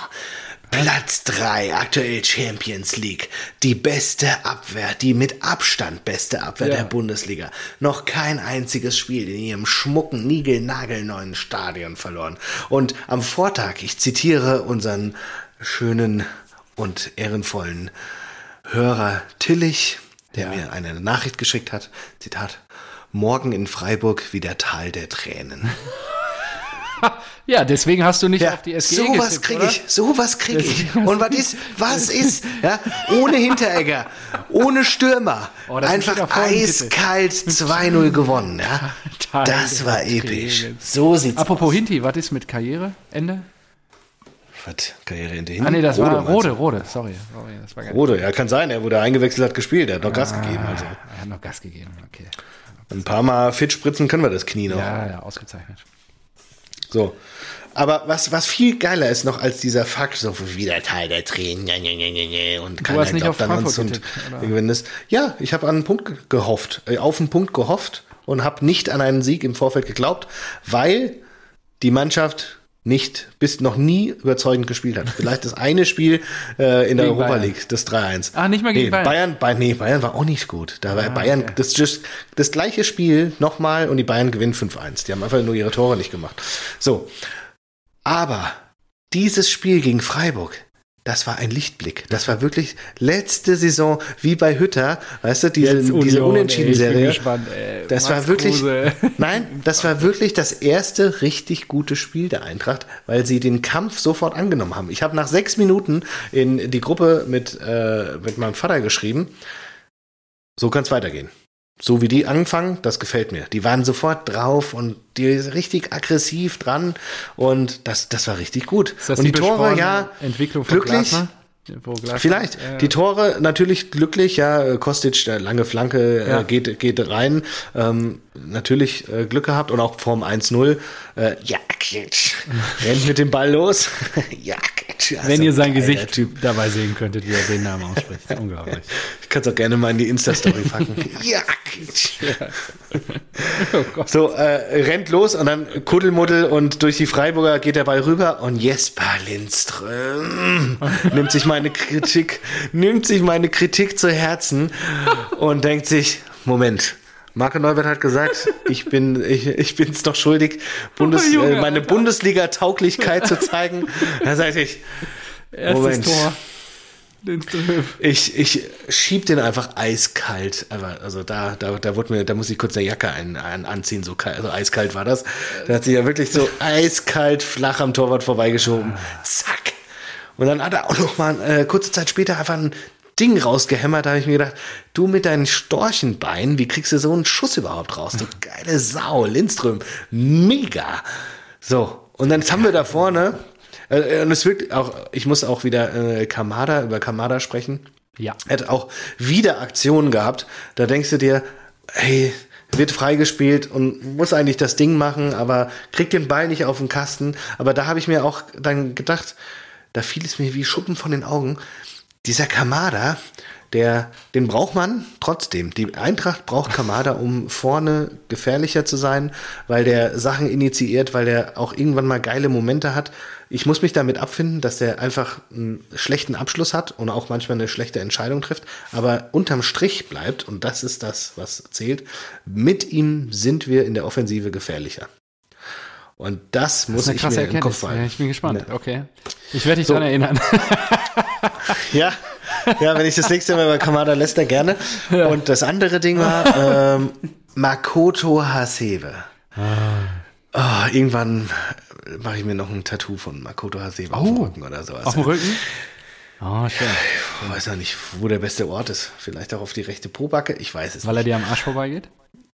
S1: Platz 3, aktuell Champions League. Die beste Abwehr, die mit Abstand beste Abwehr ja. der Bundesliga. Noch kein einziges Spiel in ihrem schmucken, niegelnagelneuen Stadion verloren. Und am Vortag, ich zitiere unseren schönen und ehrenvollen Hörer Tillich, der ja. mir eine Nachricht geschickt hat. Zitat. Morgen in Freiburg wie der Tal der Tränen. [LAUGHS] [LAUGHS]
S2: Ja, deswegen hast du nicht ja, auf die SG
S1: Sowas kriege ich, sowas kriege ich. [LAUGHS] Und was ist, was ist, ja, ohne Hinteregger, ohne Stürmer, oh, einfach eiskalt 2-0 gewonnen, ja. [LAUGHS] Das war episch. So sieht's
S2: Apropos aus. Hinti, was ist mit Karriereende?
S1: Was? Karriereende
S2: Hinti? Ah, nee, das Rode, war Rode, Rode, sorry. sorry
S1: das war Rode, ja, kann sein, er wurde eingewechselt, hat gespielt, er hat noch ah, Gas gegeben. Also.
S2: Er hat noch Gas gegeben, okay.
S1: Ein paar Mal fit spritzen können wir das Knie noch.
S2: Ja, ja, ausgezeichnet.
S1: So. Aber was, was viel geiler ist noch als dieser Fakt, so wieder Teil der Tränen und keiner
S2: hast nicht auf an uns und
S1: gewinnest. Ja, ich habe an einen Punkt gehofft, äh, auf einen Punkt gehofft und habe nicht an einen Sieg im Vorfeld geglaubt, weil die Mannschaft nicht, bis noch nie überzeugend gespielt hat. Vielleicht das eine Spiel äh, in der Europa Bayern. League, das 3-1.
S2: Ah, nicht mal gegen
S1: nee, Bayern. Bayern, Bayern. Nee, Bayern war auch nicht gut. Da war ah, Bayern, okay. das, just, das gleiche Spiel nochmal und die Bayern gewinnen 5-1. Die haben einfach nur ihre Tore nicht gemacht. So. Aber dieses Spiel gegen Freiburg, das war ein Lichtblick. Das war wirklich letzte Saison wie bei Hütter, weißt du, diese, diese Unentschieden-Serie. Das Max war wirklich, Kruse. [LAUGHS] nein, das war wirklich das erste richtig gute Spiel der Eintracht, weil sie den Kampf sofort angenommen haben. Ich habe nach sechs Minuten in die Gruppe mit, äh, mit meinem Vater geschrieben, so kann es weitergehen. So wie die anfangen, das gefällt mir. Die waren sofort drauf und die richtig aggressiv dran und das, das war richtig gut. und die, die Tore, ja,
S2: Entwicklung von glücklich. Glasner?
S1: Vielleicht. Äh, die Tore natürlich glücklich, ja, Kostic, der lange Flanke äh, ja. geht, geht rein. Ähm, natürlich äh, Glück gehabt und auch Form 1-0. Äh, Jakic rennt mit dem Ball los. [LAUGHS]
S2: Jakic. Also Wenn ihr sein Gesicht typ. dabei sehen könntet, wie er den Namen ausspricht. [LAUGHS] Unglaublich.
S1: Ich kann es auch gerne mal in die Insta-Story packen. Jakic. [LAUGHS] Ja. Oh so, äh, rennt los und dann Kuddelmuddel und durch die Freiburger geht der Ball rüber und Jesper Lindström nimmt sich meine Kritik, nimmt sich meine Kritik zu Herzen und denkt sich, Moment. Marco Neubert hat gesagt, [LAUGHS] ich bin ich, ich bin's doch schuldig, Bundes, oh, Junge, äh, meine Bundesliga-Tauglichkeit zu zeigen. [LAUGHS] Da sagte ich, Erstes Moment. Tor. Ich, ich schieb den einfach eiskalt. Also da, da, da wurde mir, da muss ich kurz eine Jacke ein, ein, anziehen, so kalt, also eiskalt war das. Da hat sich ja wirklich so eiskalt flach am Torwart vorbeigeschoben. Zack. Und dann hat er auch noch mal äh, kurze Zeit später einfach ein Ding rausgehämmert. Da habe ich mir gedacht, du mit deinen Storchenbeinen, wie kriegst du so einen Schuss überhaupt raus? Du geile Sau, Lindström, mega. So, und dann haben wir da vorne, äh, und es wirkt auch, ich muss auch wieder äh, Kamada, über Kamada sprechen. Ja. Er hat auch wieder Aktionen gehabt. Da denkst du dir, hey, wird freigespielt und muss eigentlich das Ding machen, aber kriegt den Ball nicht auf den Kasten. Aber da habe ich mir auch dann gedacht, da fiel es mir wie Schuppen von den Augen. Dieser Kamada, der, den braucht man trotzdem. Die Eintracht braucht Kamada, um vorne gefährlicher zu sein, weil der Sachen initiiert, weil der auch irgendwann mal geile Momente hat. Ich muss mich damit abfinden, dass der einfach einen schlechten Abschluss hat und auch manchmal eine schlechte Entscheidung trifft, aber unterm Strich bleibt, und das ist das, was zählt, mit ihm sind wir in der Offensive gefährlicher. Und das, das muss ich mir Erkenntnis. im Kopf
S2: halten. Ja, ich bin gespannt. Ja. Okay. Ich werde dich so. daran erinnern. [LAUGHS] [LAUGHS]
S1: ja, ja, wenn ich das nächste Mal bei Kamada Lester gerne. Ja. Und das andere Ding war ähm, Makoto Hasebe. Ah. Oh, irgendwann mache ich mir noch ein Tattoo von Makoto Hasebe oh. auf dem Rücken oder sowas.
S2: Auf dem Rücken? Oh, schön.
S1: Ich weiß ja nicht, wo der beste Ort ist. Vielleicht auch auf die rechte Pobacke. Ich weiß es
S2: Weil
S1: nicht.
S2: er dir am Arsch vorbeigeht?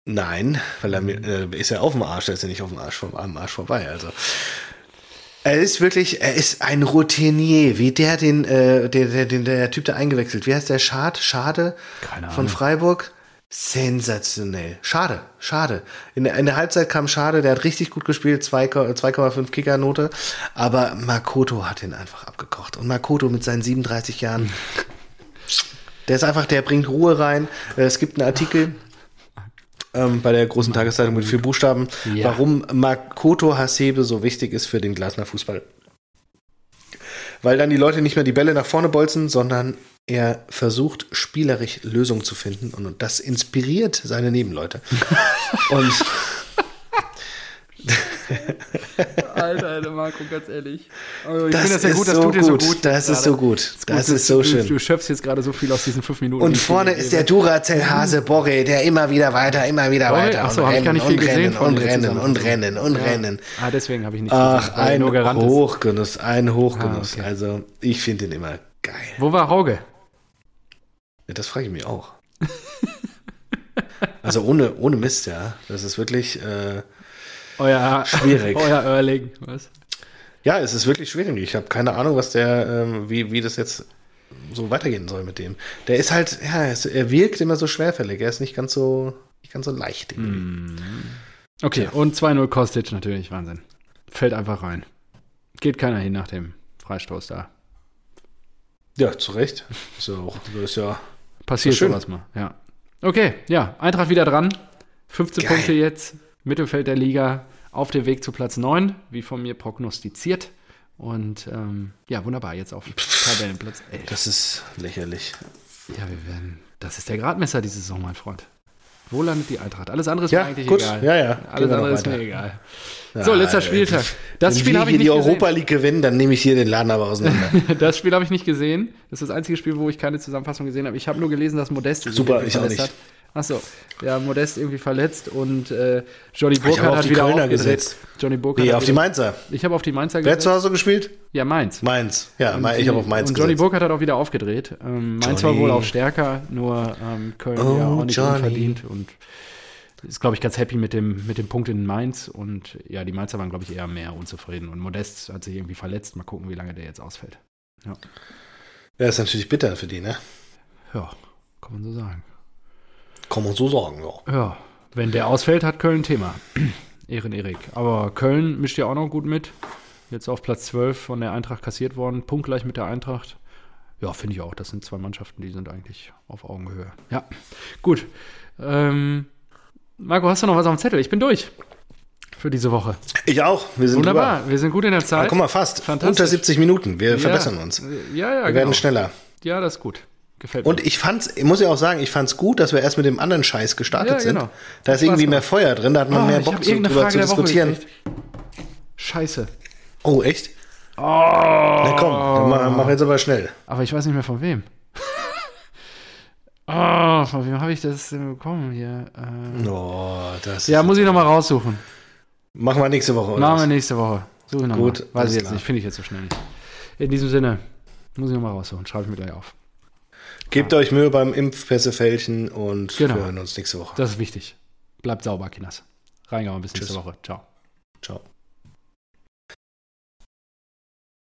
S1: Nein, weil er äh, ist ja auf dem Arsch, er ist ja nicht auf dem Arsch, vom, am Arsch vorbei. Also er ist wirklich, er ist ein Routinier, wie der den, äh, der, der, der, der Typ da eingewechselt. Wie heißt der Schad? Schade von Freiburg. Sensationell. Schade, schade. In der, in der Halbzeit kam Schade, der hat richtig gut gespielt, 2,5 Kickernote. Aber Makoto hat ihn einfach abgekocht. Und Makoto mit seinen 37 Jahren, [LAUGHS] der ist einfach, der bringt Ruhe rein. Es gibt einen Artikel ähm, bei der großen Tageszeitung mit vier Buchstaben, ja. warum Makoto Hasebe so wichtig ist für den Glasner Fußball. Weil dann die Leute nicht mehr die Bälle nach vorne bolzen, sondern er versucht spielerisch Lösungen zu finden und das inspiriert seine Nebenleute. [LAUGHS] und [LAUGHS]
S2: Alter, Alter, Marco, ganz ehrlich.
S1: Also ich finde das ja gut, das so tut dir so gut. Das ist so gut. Das ist so schön.
S2: Du schöpfst jetzt gerade so viel aus diesen fünf Minuten.
S1: Und vorne ist der Duracell-Hase Borre, der immer wieder weiter, immer wieder Borre? weiter.
S2: Achso, habe ich gar nicht viel gesehen
S1: und rennen und rennen und ja. rennen.
S2: Ah, deswegen habe ich nicht
S1: Ach, ein Hochgenuss, ein Hochgenuss. Ah, okay. Also, ich finde den immer geil.
S2: Wo war Hauge?
S1: Ja, das frage ich mich auch. also ohne, ohne Mist, ja. Das ist wirklich... Äh,
S2: euer,
S1: schwierig. [LAUGHS]
S2: Euer Erling, was?
S1: Ja, es ist wirklich schwierig. Ich habe keine Ahnung, was der, ähm, wie, wie das jetzt so weitergehen soll mit dem. Der ist halt, ja, er wirkt immer so schwerfällig. Er ist nicht ganz so, nicht ganz so leicht. Mm.
S2: Okay, ja. und 2-0 Kostic natürlich, Wahnsinn. Fällt einfach rein. Geht keiner hin nach dem Freistoß da.
S1: Ja, zu Recht. Ist ja auch, ist ja
S2: Passiert sowas mal, ja. Okay, ja, Eintracht wieder dran. 15 Geil. Punkte jetzt. Mittelfeld der Liga auf dem Weg zu Platz 9, wie von mir prognostiziert. Und ähm, ja, wunderbar, jetzt auf Tabellenplatz 11.
S1: Das ist lächerlich.
S2: Ja, wir werden. Das ist der Gradmesser diese Saison, mein Freund. Wo landet die Eintracht? Alles andere ist
S1: ja,
S2: mir eigentlich
S1: gut.
S2: egal.
S1: Ja, ja.
S2: Alles andere ist mir egal. So, letzter Spieltag.
S1: Das Wenn Spiel habe ich nicht die gesehen. Europa League gewinnen, dann nehme ich hier den Laden aber auseinander. [LAUGHS]
S2: das Spiel habe ich nicht gesehen. Das ist das einzige Spiel, wo ich keine Zusammenfassung gesehen habe. Ich habe nur gelesen, dass Modest
S1: Super, ich auch nicht. Hat.
S2: Achso, ja, Modest irgendwie verletzt und äh, Johnny Burkhardt hat wieder Kölner
S1: gesetzt.
S2: Johnny Burkhardt.
S1: Nee, auf die Mainzer.
S2: Ich habe auf die Mainzer
S1: gesetzt. Wer zu Hause gespielt?
S2: Ja, Mainz.
S1: Mainz, ja, und ich habe auf Mainz
S2: Und Johnny. Burkhardt hat auch wieder aufgedreht. Ähm, Mainz Johnny. war wohl auch stärker, nur ähm, Köln oh, ja auch nicht Johnny. unverdient und ist, glaube ich, ganz happy mit dem, mit dem Punkt in Mainz. Und ja, die Mainzer waren, glaube ich, eher mehr unzufrieden. Und Modest hat sich irgendwie verletzt. Mal gucken, wie lange der jetzt ausfällt. Ja.
S1: Ja, ist natürlich bitter für die, ne?
S2: Ja, kann man so sagen.
S1: Kann man so sagen, ja.
S2: Ja, wenn der ausfällt, hat Köln ein Thema. [CLEARS THROAT] Ehren Erik. Aber Köln mischt ja auch noch gut mit. Jetzt auf Platz 12 von der Eintracht kassiert worden. Punktgleich mit der Eintracht. Ja, finde ich auch. Das sind zwei Mannschaften, die sind eigentlich auf Augenhöhe. Ja, gut. Ähm, Marco, hast du noch was auf dem Zettel? Ich bin durch für diese Woche.
S1: Ich auch.
S2: Wir sind Wunderbar. Drüber. Wir sind gut in der Zeit.
S1: Ja, guck mal, fast. Unter 70 Minuten. Wir ja. verbessern uns.
S2: Ja, ja,
S1: Wir genau. werden schneller.
S2: Ja, das ist gut.
S1: Gefällt mir. Und ich fand's, ich muss ja auch sagen, ich fand's gut, dass wir erst mit dem anderen Scheiß gestartet ja, genau. sind. Da ist irgendwie mehr Feuer drin, da hat man oh, mehr Bock zu, drüber zu diskutieren.
S2: Scheiße.
S1: Oh, echt? Oh. Na komm, mach jetzt aber schnell.
S2: Aber ich weiß nicht mehr von wem. Oh, von wem habe ich das denn bekommen hier?
S1: Äh, oh, das
S2: ja, muss ich nochmal raussuchen.
S1: Machen wir nächste Woche.
S2: Oder Machen wir nächste Woche. Suche nochmal. Gut. Weiß ich jetzt klar. nicht, finde ich jetzt so schnell nicht. In diesem Sinne, muss ich nochmal raussuchen. Schreibe ich mir gleich auf.
S1: Gebt ja. euch Mühe beim Impfpässefälchen und
S2: genau.
S1: wir hören uns nächste Woche.
S2: Das ist wichtig. Bleibt sauber, Kinders. Reingauen bis Tschüss. nächste Woche. Ciao.
S1: Ciao.